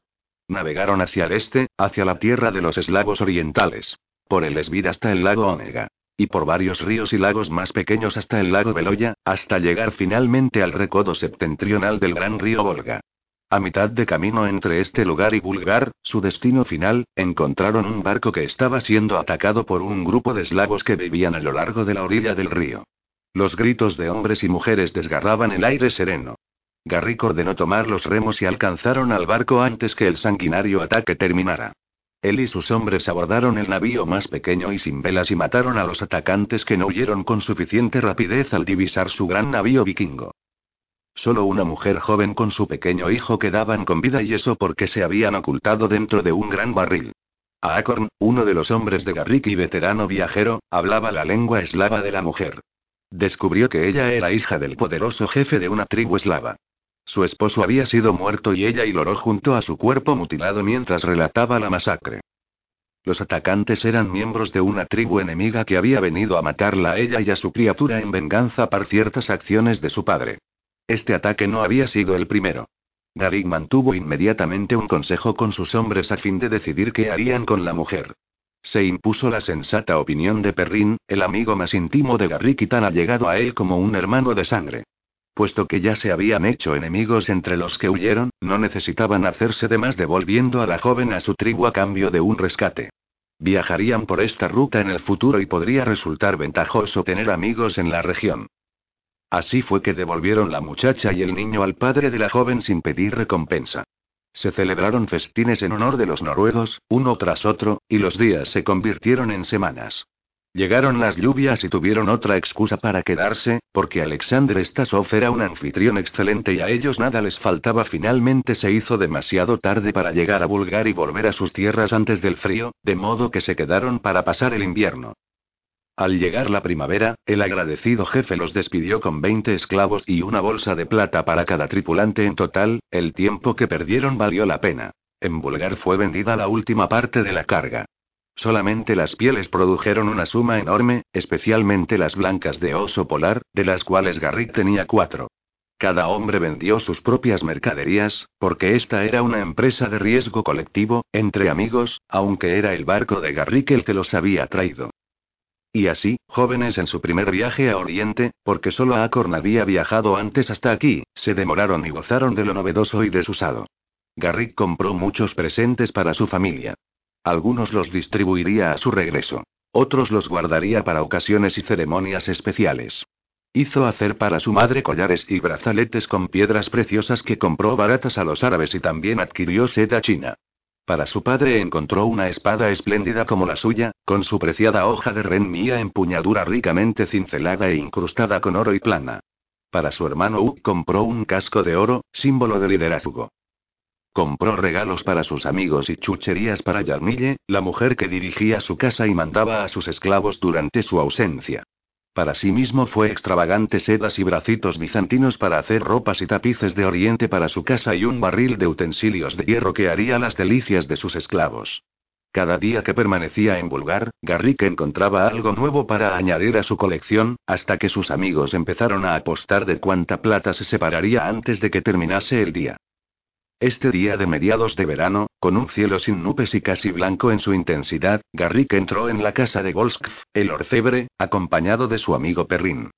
Navegaron hacia el este, hacia la tierra de los eslavos orientales. Por el Esbir hasta el lago Omega y por varios ríos y lagos más pequeños hasta el lago Beloya, hasta llegar finalmente al recodo septentrional del gran río Volga. A mitad de camino entre este lugar y Bulgar, su destino final, encontraron un barco que estaba siendo atacado por un grupo de eslavos que vivían a lo largo de la orilla del río. Los gritos de hombres y mujeres desgarraban el aire sereno. Garrick ordenó tomar los remos y alcanzaron al barco antes que el sanguinario ataque terminara. Él y sus hombres abordaron el navío más pequeño y sin velas y mataron a los atacantes que no huyeron con suficiente rapidez al divisar su gran navío vikingo. Solo una mujer joven con su pequeño hijo quedaban con vida y eso porque se habían ocultado dentro de un gran barril. Acorn, uno de los hombres de Garrick y veterano viajero, hablaba la lengua eslava de la mujer. Descubrió que ella era hija del poderoso jefe de una tribu eslava. Su esposo había sido muerto y ella y lloró junto a su cuerpo mutilado mientras relataba la masacre. Los atacantes eran miembros de una tribu enemiga que había venido a matarla a ella y a su criatura en venganza por ciertas acciones de su padre. Este ataque no había sido el primero. Garrick mantuvo inmediatamente un consejo con sus hombres a fin de decidir qué harían con la mujer. Se impuso la sensata opinión de Perrin, el amigo más íntimo de Garrick y tan allegado a él como un hermano de sangre. Puesto que ya se habían hecho enemigos entre los que huyeron, no necesitaban hacerse de más devolviendo a la joven a su tribu a cambio de un rescate. Viajarían por esta ruta en el futuro y podría resultar ventajoso tener amigos en la región. Así fue que devolvieron la muchacha y el niño al padre de la joven sin pedir recompensa. Se celebraron festines en honor de los noruegos, uno tras otro, y los días se convirtieron en semanas. Llegaron las lluvias y tuvieron otra excusa para quedarse, porque Alexander Stasov era un anfitrión excelente y a ellos nada les faltaba. Finalmente se hizo demasiado tarde para llegar a Bulgar y volver a sus tierras antes del frío, de modo que se quedaron para pasar el invierno. Al llegar la primavera, el agradecido jefe los despidió con 20 esclavos y una bolsa de plata para cada tripulante en total, el tiempo que perdieron valió la pena. En Bulgar fue vendida la última parte de la carga. Solamente las pieles produjeron una suma enorme, especialmente las blancas de oso polar, de las cuales Garrick tenía cuatro. Cada hombre vendió sus propias mercaderías, porque esta era una empresa de riesgo colectivo, entre amigos, aunque era el barco de Garrick el que los había traído. Y así, jóvenes en su primer viaje a Oriente, porque solo Acorn había viajado antes hasta aquí, se demoraron y gozaron de lo novedoso y desusado. Garrick compró muchos presentes para su familia. Algunos los distribuiría a su regreso. Otros los guardaría para ocasiones y ceremonias especiales. Hizo hacer para su madre collares y brazaletes con piedras preciosas que compró baratas a los árabes y también adquirió seda china. Para su padre encontró una espada espléndida como la suya, con su preciada hoja de ren mía empuñadura ricamente cincelada e incrustada con oro y plana. Para su hermano U compró un casco de oro, símbolo de liderazgo. Compró regalos para sus amigos y chucherías para Yarmille, la mujer que dirigía su casa y mandaba a sus esclavos durante su ausencia. Para sí mismo fue extravagante sedas y bracitos bizantinos para hacer ropas y tapices de oriente para su casa y un barril de utensilios de hierro que haría las delicias de sus esclavos. Cada día que permanecía en Bulgar, Garrick encontraba algo nuevo para añadir a su colección, hasta que sus amigos empezaron a apostar de cuánta plata se separaría antes de que terminase el día. Este día de mediados de verano, con un cielo sin nubes y casi blanco en su intensidad, Garrick entró en la casa de Golskv, el orfebre, acompañado de su amigo Perrin.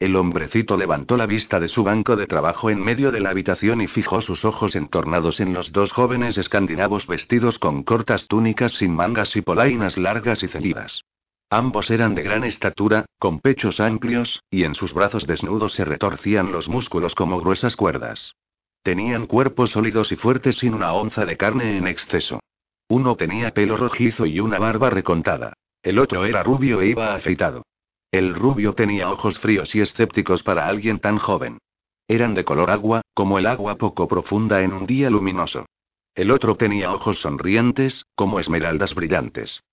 El hombrecito levantó la vista de su banco de trabajo en medio de la habitación y fijó sus ojos entornados en los dos jóvenes escandinavos vestidos con cortas túnicas sin mangas y polainas largas y ceñidas. Ambos eran de gran estatura, con pechos amplios, y en sus brazos desnudos se retorcían los músculos como gruesas cuerdas. Tenían cuerpos sólidos y fuertes sin una onza de carne en exceso. Uno tenía pelo rojizo y una barba recontada. El otro era rubio e iba afeitado. El rubio tenía ojos fríos y escépticos para alguien tan joven. Eran de color agua, como el agua poco profunda en un día luminoso. El otro tenía ojos sonrientes, como esmeraldas brillantes.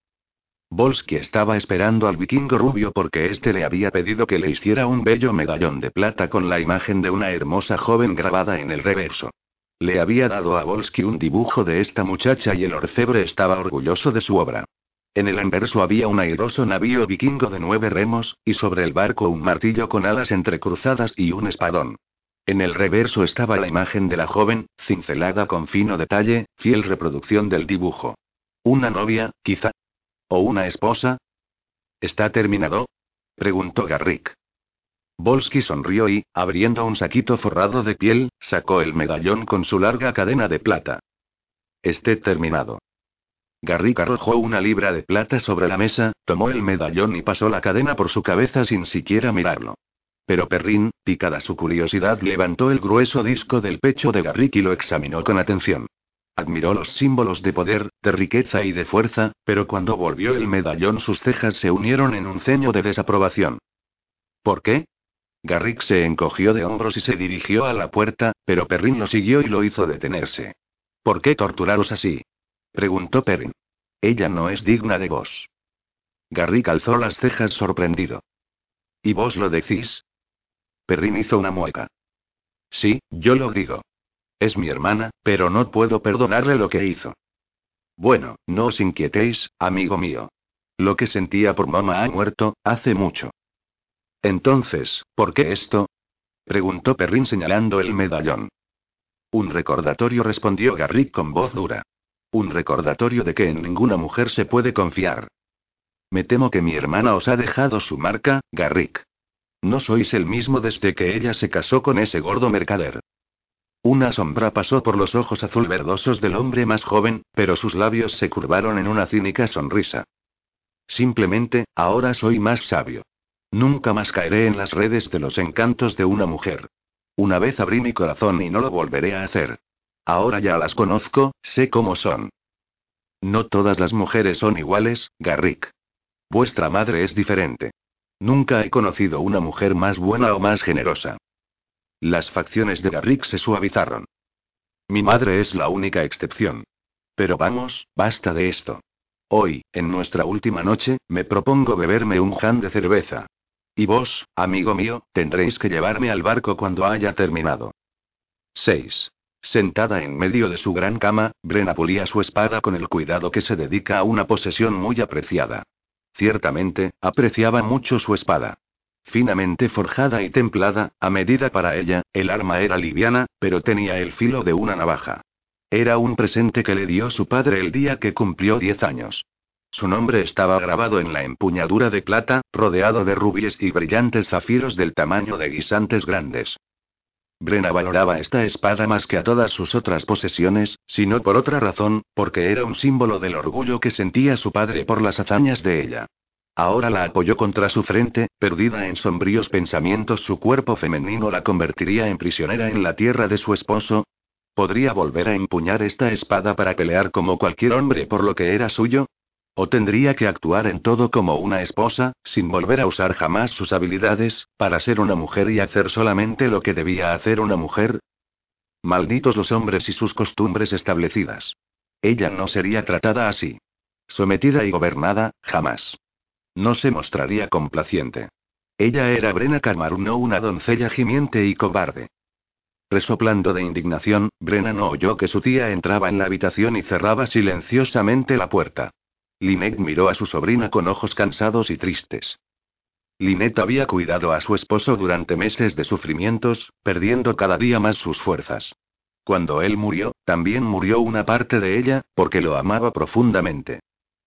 Volsky estaba esperando al vikingo rubio porque éste le había pedido que le hiciera un bello medallón de plata con la imagen de una hermosa joven grabada en el reverso. Le había dado a Volsky un dibujo de esta muchacha y el orfebre estaba orgulloso de su obra. En el anverso había un airoso navío vikingo de nueve remos, y sobre el barco un martillo con alas entrecruzadas y un espadón. En el reverso estaba la imagen de la joven, cincelada con fino detalle, fiel reproducción del dibujo. Una novia, quizá. ¿O una esposa? ¿Está terminado? preguntó Garrick. Volsky sonrió y, abriendo un saquito forrado de piel, sacó el medallón con su larga cadena de plata. Esté terminado. Garrick arrojó una libra de plata sobre la mesa, tomó el medallón y pasó la cadena por su cabeza sin siquiera mirarlo. Pero Perrin, picada su curiosidad, levantó el grueso disco del pecho de Garrick y lo examinó con atención. Admiró los símbolos de poder, de riqueza y de fuerza, pero cuando volvió el medallón sus cejas se unieron en un ceño de desaprobación. ¿Por qué? Garrick se encogió de hombros y se dirigió a la puerta, pero Perrin lo siguió y lo hizo detenerse. ¿Por qué torturaros así? Preguntó Perrin. Ella no es digna de vos. Garrick alzó las cejas sorprendido. ¿Y vos lo decís? Perrin hizo una mueca. Sí, yo lo digo. Es mi hermana, pero no puedo perdonarle lo que hizo. Bueno, no os inquietéis, amigo mío. Lo que sentía por mamá ha muerto, hace mucho. Entonces, ¿por qué esto? preguntó Perrin señalando el medallón. Un recordatorio respondió Garrick con voz dura. Un recordatorio de que en ninguna mujer se puede confiar. Me temo que mi hermana os ha dejado su marca, Garrick. No sois el mismo desde que ella se casó con ese gordo mercader. Una sombra pasó por los ojos azul verdosos del hombre más joven, pero sus labios se curvaron en una cínica sonrisa. Simplemente, ahora soy más sabio. Nunca más caeré en las redes de los encantos de una mujer. Una vez abrí mi corazón y no lo volveré a hacer. Ahora ya las conozco, sé cómo son. No todas las mujeres son iguales, Garrick. Vuestra madre es diferente. Nunca he conocido una mujer más buena o más generosa. Las facciones de Garrick se suavizaron. Mi madre es la única excepción. Pero vamos, basta de esto. Hoy, en nuestra última noche, me propongo beberme un jan de cerveza. Y vos, amigo mío, tendréis que llevarme al barco cuando haya terminado. 6. Sentada en medio de su gran cama, Brena pulía su espada con el cuidado que se dedica a una posesión muy apreciada. Ciertamente, apreciaba mucho su espada. Finamente forjada y templada, a medida para ella, el arma era liviana, pero tenía el filo de una navaja. Era un presente que le dio su padre el día que cumplió diez años. Su nombre estaba grabado en la empuñadura de plata, rodeado de rubíes y brillantes zafiros del tamaño de guisantes grandes. Brena valoraba esta espada más que a todas sus otras posesiones, sino por otra razón, porque era un símbolo del orgullo que sentía su padre por las hazañas de ella. Ahora la apoyó contra su frente, perdida en sombríos pensamientos, su cuerpo femenino la convertiría en prisionera en la tierra de su esposo. ¿Podría volver a empuñar esta espada para pelear como cualquier hombre por lo que era suyo? ¿O tendría que actuar en todo como una esposa, sin volver a usar jamás sus habilidades, para ser una mujer y hacer solamente lo que debía hacer una mujer? Malditos los hombres y sus costumbres establecidas. Ella no sería tratada así. Sometida y gobernada, jamás. No se mostraría complaciente. Ella era Brena Carmaru, no una doncella gimiente y cobarde. Resoplando de indignación, Brena no oyó que su tía entraba en la habitación y cerraba silenciosamente la puerta. Linet miró a su sobrina con ojos cansados y tristes. Linet había cuidado a su esposo durante meses de sufrimientos, perdiendo cada día más sus fuerzas. Cuando él murió, también murió una parte de ella, porque lo amaba profundamente.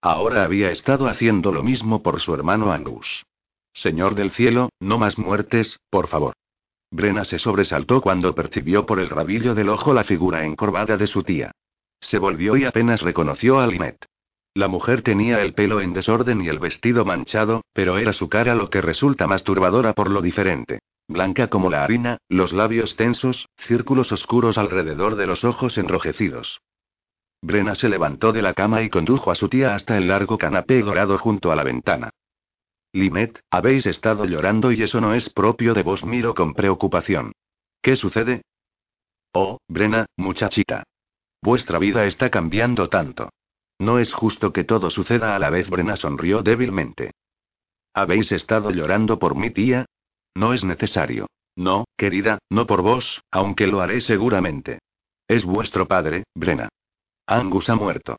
Ahora había estado haciendo lo mismo por su hermano Angus. Señor del cielo, no más muertes, por favor. Brena se sobresaltó cuando percibió por el rabillo del ojo la figura encorvada de su tía. Se volvió y apenas reconoció a Linet. La mujer tenía el pelo en desorden y el vestido manchado, pero era su cara lo que resulta más turbadora por lo diferente. Blanca como la harina, los labios tensos, círculos oscuros alrededor de los ojos enrojecidos. Brena se levantó de la cama y condujo a su tía hasta el largo canapé dorado junto a la ventana. Linet, habéis estado llorando y eso no es propio de vos, miro con preocupación. ¿Qué sucede? Oh, Brena, muchachita. Vuestra vida está cambiando tanto. No es justo que todo suceda a la vez. Brena sonrió débilmente. ¿Habéis estado llorando por mi tía? No es necesario. No, querida, no por vos, aunque lo haré seguramente. Es vuestro padre, Brena. Angus ha muerto.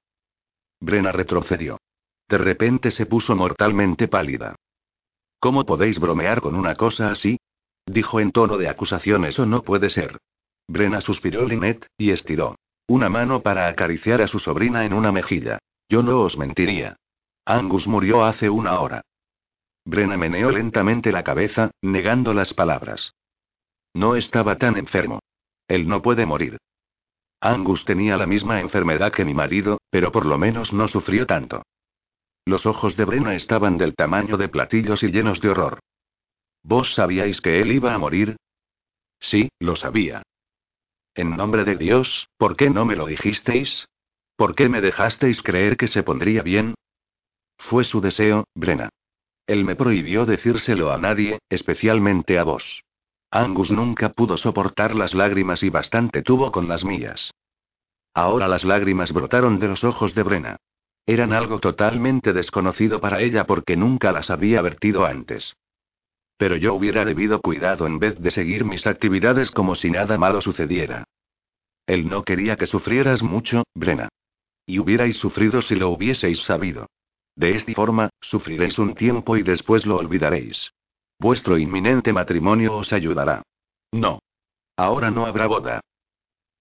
Brena retrocedió. De repente se puso mortalmente pálida. ¿Cómo podéis bromear con una cosa así? Dijo en tono de acusación, eso no puede ser. Brena suspiró Lynette, y estiró una mano para acariciar a su sobrina en una mejilla. Yo no os mentiría. Angus murió hace una hora. Brena meneó lentamente la cabeza, negando las palabras. No estaba tan enfermo. Él no puede morir. Angus tenía la misma enfermedad que mi marido, pero por lo menos no sufrió tanto. Los ojos de Brena estaban del tamaño de platillos y llenos de horror. ¿Vos sabíais que él iba a morir? Sí, lo sabía. En nombre de Dios, ¿por qué no me lo dijisteis? ¿Por qué me dejasteis creer que se pondría bien? Fue su deseo, Brena. Él me prohibió decírselo a nadie, especialmente a vos. Angus nunca pudo soportar las lágrimas y bastante tuvo con las mías. Ahora las lágrimas brotaron de los ojos de Brena. Eran algo totalmente desconocido para ella porque nunca las había vertido antes. Pero yo hubiera debido cuidado en vez de seguir mis actividades como si nada malo sucediera. Él no quería que sufrieras mucho, Brena. Y hubierais sufrido si lo hubieseis sabido. De esta forma, sufriréis un tiempo y después lo olvidaréis. Vuestro inminente matrimonio os ayudará. No. Ahora no habrá boda.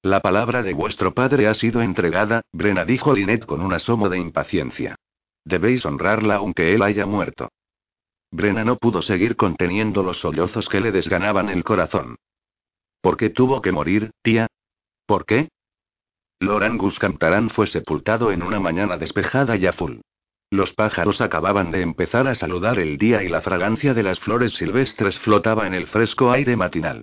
La palabra de vuestro padre ha sido entregada, Brena dijo Linet con un asomo de impaciencia. Debéis honrarla aunque él haya muerto. Brena no pudo seguir conteniendo los sollozos que le desganaban el corazón. ¿Por qué tuvo que morir, tía? ¿Por qué? Lorangus Cantarán fue sepultado en una mañana despejada y azul. Los pájaros acababan de empezar a saludar el día y la fragancia de las flores silvestres flotaba en el fresco aire matinal.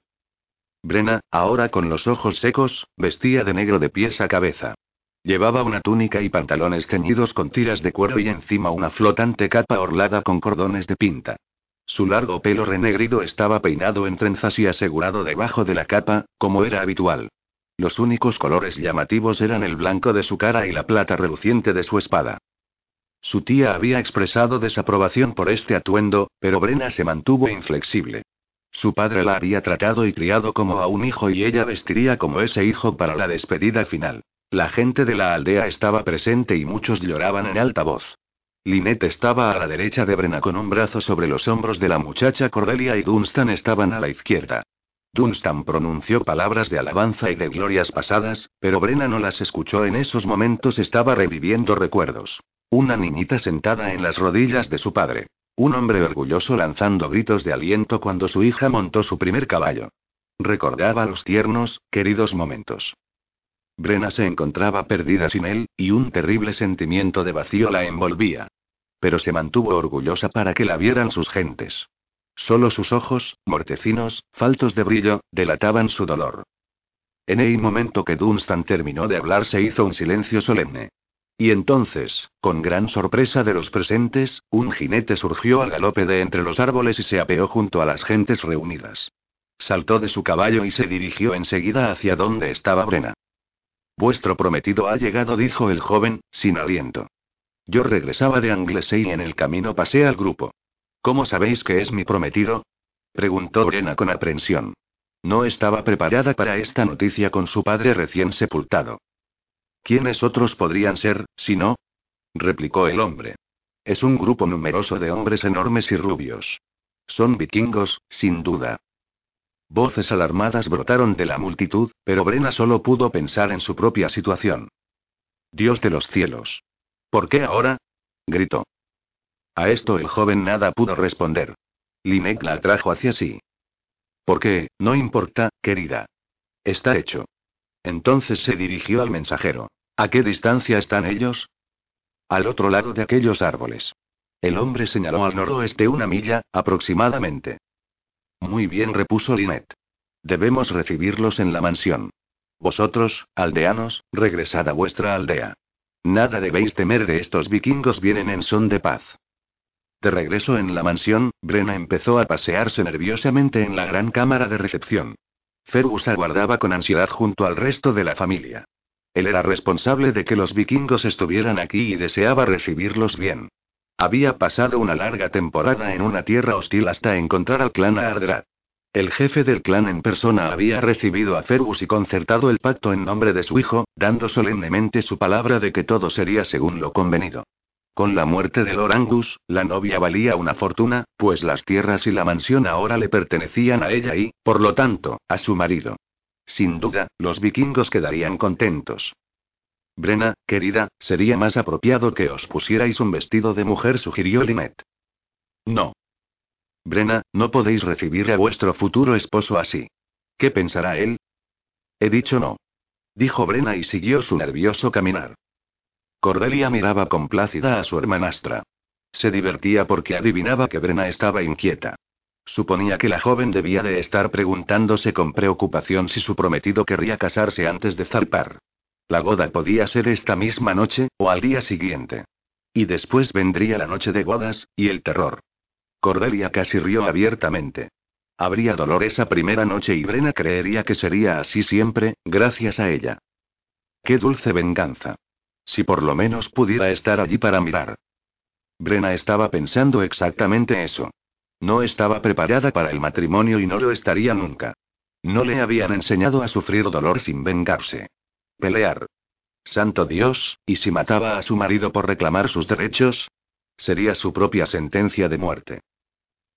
Brena, ahora con los ojos secos, vestía de negro de pies a cabeza. Llevaba una túnica y pantalones ceñidos con tiras de cuero y encima una flotante capa orlada con cordones de pinta. Su largo pelo renegrido estaba peinado en trenzas y asegurado debajo de la capa, como era habitual. Los únicos colores llamativos eran el blanco de su cara y la plata reluciente de su espada. Su tía había expresado desaprobación por este atuendo, pero Brena se mantuvo inflexible. Su padre la había tratado y criado como a un hijo y ella vestiría como ese hijo para la despedida final. La gente de la aldea estaba presente y muchos lloraban en alta voz. Linette estaba a la derecha de Brena con un brazo sobre los hombros de la muchacha Cordelia y Dunstan estaban a la izquierda. Dunstan pronunció palabras de alabanza y de glorias pasadas, pero Brena no las escuchó en esos momentos, estaba reviviendo recuerdos. Una niñita sentada en las rodillas de su padre. Un hombre orgulloso lanzando gritos de aliento cuando su hija montó su primer caballo. Recordaba los tiernos, queridos momentos. Brena se encontraba perdida sin él, y un terrible sentimiento de vacío la envolvía. Pero se mantuvo orgullosa para que la vieran sus gentes. Solo sus ojos, mortecinos, faltos de brillo, delataban su dolor. En el momento que Dunstan terminó de hablar se hizo un silencio solemne. Y entonces, con gran sorpresa de los presentes, un jinete surgió al galope de entre los árboles y se apeó junto a las gentes reunidas. Saltó de su caballo y se dirigió enseguida hacia donde estaba Brena. Vuestro prometido ha llegado, dijo el joven, sin aliento. Yo regresaba de Anglesey y en el camino pasé al grupo. ¿Cómo sabéis que es mi prometido? preguntó Brena con aprensión. No estaba preparada para esta noticia con su padre recién sepultado. ¿Quiénes otros podrían ser, si no? replicó el hombre. Es un grupo numeroso de hombres enormes y rubios. Son vikingos, sin duda. Voces alarmadas brotaron de la multitud, pero Brena solo pudo pensar en su propia situación. Dios de los cielos. ¿Por qué ahora? gritó. A esto el joven nada pudo responder. Linek la atrajo hacia sí. ¿Por qué? No importa, querida. Está hecho. Entonces se dirigió al mensajero. ¿A qué distancia están ellos? Al otro lado de aquellos árboles. El hombre señaló al noroeste una milla, aproximadamente. Muy bien, repuso Linet. Debemos recibirlos en la mansión. Vosotros, aldeanos, regresad a vuestra aldea. Nada debéis temer de estos vikingos, vienen en son de paz. De regreso en la mansión, Brena empezó a pasearse nerviosamente en la gran cámara de recepción. Fergus aguardaba con ansiedad junto al resto de la familia. Él era responsable de que los vikingos estuvieran aquí y deseaba recibirlos bien. Había pasado una larga temporada en una tierra hostil hasta encontrar al clan Ardrat. El jefe del clan en persona había recibido a Fergus y concertado el pacto en nombre de su hijo, dando solemnemente su palabra de que todo sería según lo convenido. Con la muerte de Lord Angus, la novia valía una fortuna, pues las tierras y la mansión ahora le pertenecían a ella y, por lo tanto, a su marido. Sin duda, los vikingos quedarían contentos. Brena, querida, sería más apropiado que os pusierais un vestido de mujer, sugirió Linet. No. Brena, no podéis recibir a vuestro futuro esposo así. ¿Qué pensará él? He dicho no. Dijo Brena y siguió su nervioso caminar. Cordelia miraba complácida a su hermanastra. Se divertía porque adivinaba que Brena estaba inquieta. Suponía que la joven debía de estar preguntándose con preocupación si su prometido querría casarse antes de zarpar. La boda podía ser esta misma noche, o al día siguiente. Y después vendría la noche de bodas, y el terror. Cordelia casi rió abiertamente. Habría dolor esa primera noche y Brena creería que sería así siempre, gracias a ella. Qué dulce venganza. Si por lo menos pudiera estar allí para mirar. Brena estaba pensando exactamente eso. No estaba preparada para el matrimonio y no lo estaría nunca. No le habían enseñado a sufrir dolor sin vengarse. Pelear. Santo Dios, ¿y si mataba a su marido por reclamar sus derechos? Sería su propia sentencia de muerte.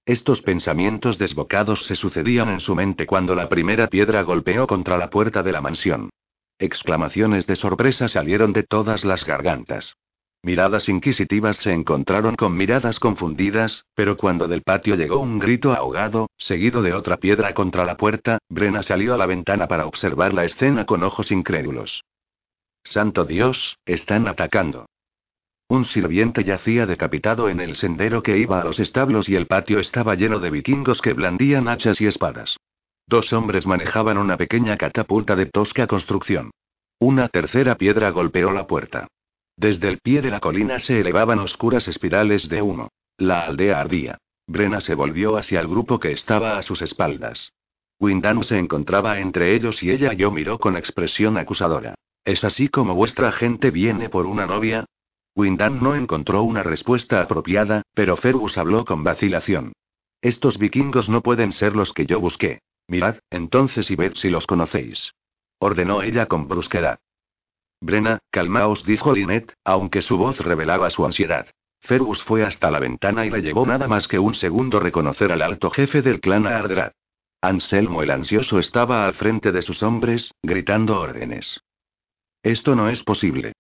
Estos pensamientos desbocados se sucedían en su mente cuando la primera piedra golpeó contra la puerta de la mansión. Exclamaciones de sorpresa salieron de todas las gargantas. Miradas inquisitivas se encontraron con miradas confundidas, pero cuando del patio llegó un grito ahogado, seguido de otra piedra contra la puerta, Brena salió a la ventana para observar la escena con ojos incrédulos. Santo Dios, están atacando. Un sirviente yacía decapitado en el sendero que iba a los establos y el patio estaba lleno de vikingos que blandían hachas y espadas. Dos hombres manejaban una pequeña catapulta de tosca construcción. Una tercera piedra golpeó la puerta. Desde el pie de la colina se elevaban oscuras espirales de humo. La aldea ardía. Brena se volvió hacia el grupo que estaba a sus espaldas. Windham se encontraba entre ellos y ella yo miró con expresión acusadora. ¿Es así como vuestra gente viene por una novia? Windham no encontró una respuesta apropiada, pero Fergus habló con vacilación. Estos vikingos no pueden ser los que yo busqué. Mirad, entonces y ved si los conocéis. Ordenó ella con brusquedad. Brena, calmaos, dijo Linet, aunque su voz revelaba su ansiedad. Fergus fue hasta la ventana y le llevó nada más que un segundo reconocer al alto jefe del clan Ardrat. Anselmo el ansioso estaba al frente de sus hombres, gritando órdenes. Esto no es posible.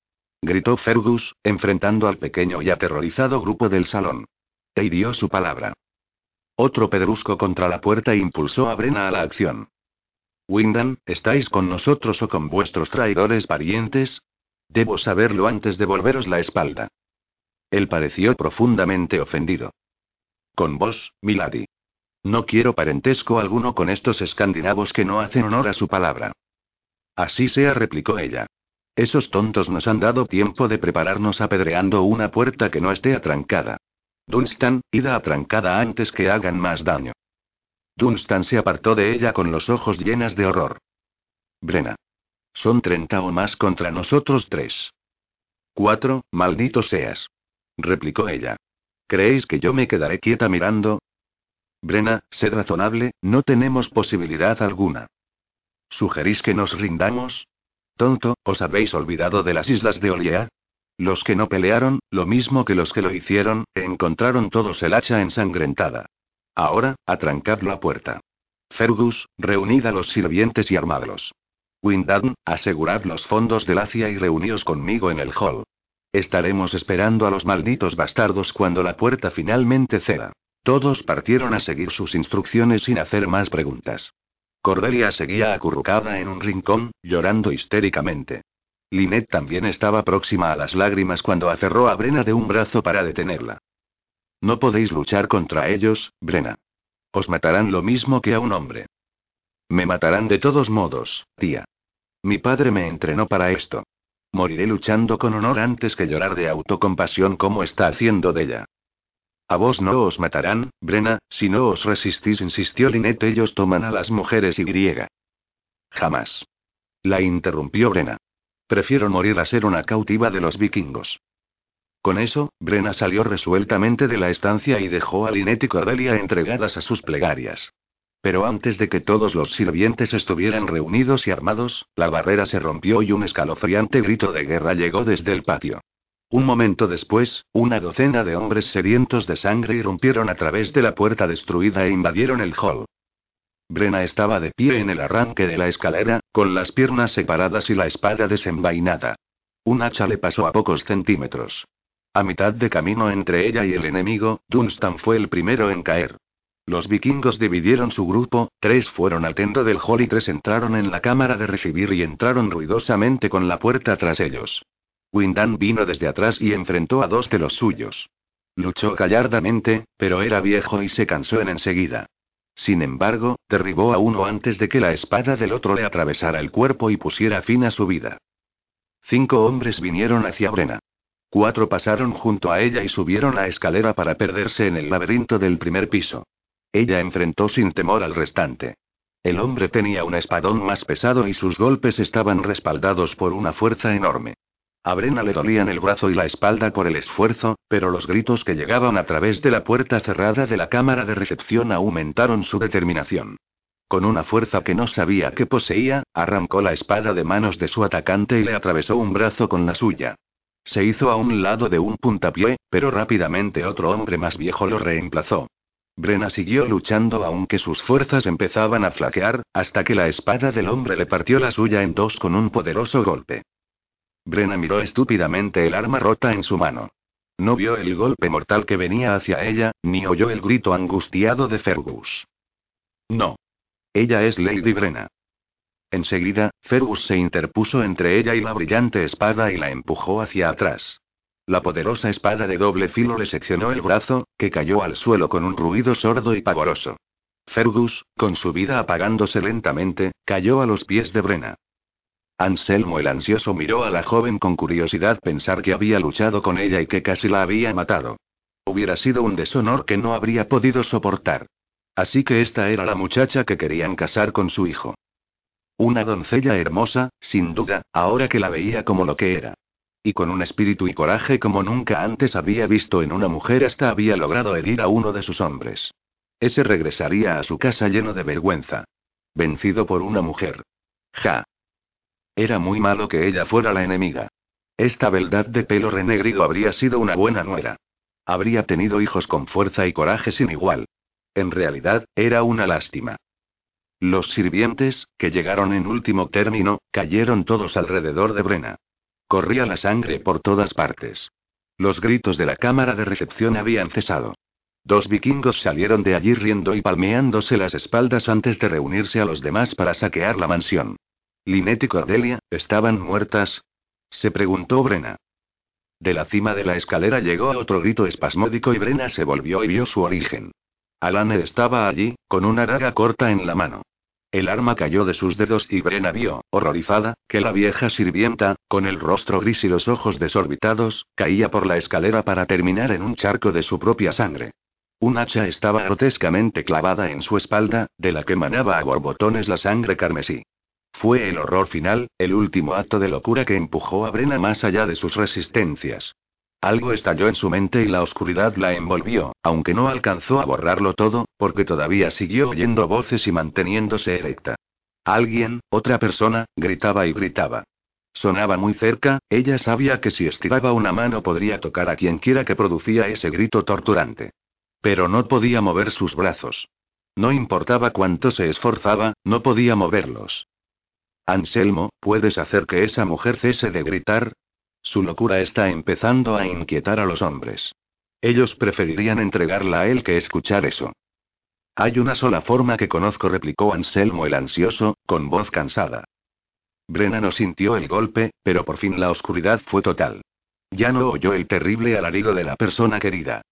Gritó Fergus, enfrentando al pequeño y aterrorizado grupo del salón. Te dio su palabra. Otro pedrusco contra la puerta impulsó a Brena a la acción. Windham, ¿estáis con nosotros o con vuestros traidores parientes? Debo saberlo antes de volveros la espalda. Él pareció profundamente ofendido. Con vos, Milady. No quiero parentesco alguno con estos escandinavos que no hacen honor a su palabra. Así sea, replicó ella. Esos tontos nos han dado tiempo de prepararnos apedreando una puerta que no esté atrancada. Dunstan, ida atrancada antes que hagan más daño. Dunstan se apartó de ella con los ojos llenas de horror. Brena. Son treinta o más contra nosotros tres. Cuatro, maldito seas. Replicó ella. ¿Creéis que yo me quedaré quieta mirando? Brena, sed razonable, no tenemos posibilidad alguna. ¿Sugerís que nos rindamos? Tonto, ¿os habéis olvidado de las islas de Oliad? Los que no pelearon, lo mismo que los que lo hicieron, encontraron todos el hacha ensangrentada. Ahora, atrancad la puerta. Fergus, reunid a los sirvientes y armadlos. Windham, asegurad los fondos del Acia y reuníos conmigo en el hall. Estaremos esperando a los malditos bastardos cuando la puerta finalmente ceda. Todos partieron a seguir sus instrucciones sin hacer más preguntas. Cordelia seguía acurrucada en un rincón, llorando histéricamente. Linet también estaba próxima a las lágrimas cuando aferró a Brena de un brazo para detenerla. No podéis luchar contra ellos, Brena. Os matarán lo mismo que a un hombre. Me matarán de todos modos, tía. Mi padre me entrenó para esto. Moriré luchando con honor antes que llorar de autocompasión como está haciendo de ella. A vos no os matarán, Brena, si no os resistís, insistió Linet. Ellos toman a las mujeres y griega. Jamás. La interrumpió Brena. Prefiero morir a ser una cautiva de los vikingos. Con eso, Brena salió resueltamente de la estancia y dejó a Linet y Cordelia entregadas a sus plegarias. Pero antes de que todos los sirvientes estuvieran reunidos y armados, la barrera se rompió y un escalofriante grito de guerra llegó desde el patio. Un momento después, una docena de hombres sedientos de sangre irrumpieron a través de la puerta destruida e invadieron el hall. Brena estaba de pie en el arranque de la escalera, con las piernas separadas y la espada desenvainada. Un hacha le pasó a pocos centímetros. A mitad de camino entre ella y el enemigo, Dunstan fue el primero en caer. Los vikingos dividieron su grupo, tres fueron al tendo del hall y tres entraron en la cámara de recibir y entraron ruidosamente con la puerta tras ellos. Windan vino desde atrás y enfrentó a dos de los suyos. Luchó gallardamente, pero era viejo y se cansó en enseguida. Sin embargo, derribó a uno antes de que la espada del otro le atravesara el cuerpo y pusiera fin a su vida. Cinco hombres vinieron hacia Brena. Cuatro pasaron junto a ella y subieron la escalera para perderse en el laberinto del primer piso. Ella enfrentó sin temor al restante. El hombre tenía un espadón más pesado y sus golpes estaban respaldados por una fuerza enorme. A Brena le dolían el brazo y la espalda por el esfuerzo, pero los gritos que llegaban a través de la puerta cerrada de la cámara de recepción aumentaron su determinación. Con una fuerza que no sabía que poseía, arrancó la espada de manos de su atacante y le atravesó un brazo con la suya. Se hizo a un lado de un puntapié, pero rápidamente otro hombre más viejo lo reemplazó. Brena siguió luchando aunque sus fuerzas empezaban a flaquear, hasta que la espada del hombre le partió la suya en dos con un poderoso golpe. Brena miró estúpidamente el arma rota en su mano. No vio el golpe mortal que venía hacia ella, ni oyó el grito angustiado de Fergus. No. Ella es Lady Brena. Enseguida, Fergus se interpuso entre ella y la brillante espada y la empujó hacia atrás. La poderosa espada de doble filo le seccionó el brazo, que cayó al suelo con un ruido sordo y pavoroso. Fergus, con su vida apagándose lentamente, cayó a los pies de Brena. Anselmo el ansioso miró a la joven con curiosidad pensar que había luchado con ella y que casi la había matado. Hubiera sido un deshonor que no habría podido soportar. Así que esta era la muchacha que querían casar con su hijo. Una doncella hermosa, sin duda, ahora que la veía como lo que era. Y con un espíritu y coraje como nunca antes había visto en una mujer hasta había logrado herir a uno de sus hombres. Ese regresaría a su casa lleno de vergüenza. Vencido por una mujer. Ja. Era muy malo que ella fuera la enemiga. Esta beldad de pelo renegrido habría sido una buena nuera. Habría tenido hijos con fuerza y coraje sin igual. En realidad, era una lástima. Los sirvientes, que llegaron en último término, cayeron todos alrededor de Brena. Corría la sangre por todas partes. Los gritos de la cámara de recepción habían cesado. Dos vikingos salieron de allí riendo y palmeándose las espaldas antes de reunirse a los demás para saquear la mansión. Linet y Cordelia, ¿estaban muertas? Se preguntó Brena. De la cima de la escalera llegó otro grito espasmódico y Brena se volvió y vio su origen. Alane estaba allí, con una daga corta en la mano. El arma cayó de sus dedos y Brena vio, horrorizada, que la vieja sirvienta, con el rostro gris y los ojos desorbitados, caía por la escalera para terminar en un charco de su propia sangre. Un hacha estaba grotescamente clavada en su espalda, de la que manaba a borbotones la sangre carmesí. Fue el horror final, el último acto de locura que empujó a Brena más allá de sus resistencias. Algo estalló en su mente y la oscuridad la envolvió, aunque no alcanzó a borrarlo todo, porque todavía siguió oyendo voces y manteniéndose erecta. Alguien, otra persona, gritaba y gritaba. Sonaba muy cerca, ella sabía que si estiraba una mano podría tocar a quien quiera que producía ese grito torturante. Pero no podía mover sus brazos. No importaba cuánto se esforzaba, no podía moverlos. Anselmo, ¿puedes hacer que esa mujer cese de gritar? Su locura está empezando a inquietar a los hombres. Ellos preferirían entregarla a él que escuchar eso. Hay una sola forma que conozco, replicó Anselmo el ansioso, con voz cansada. Brena no sintió el golpe, pero por fin la oscuridad fue total. Ya no oyó el terrible alarido de la persona querida.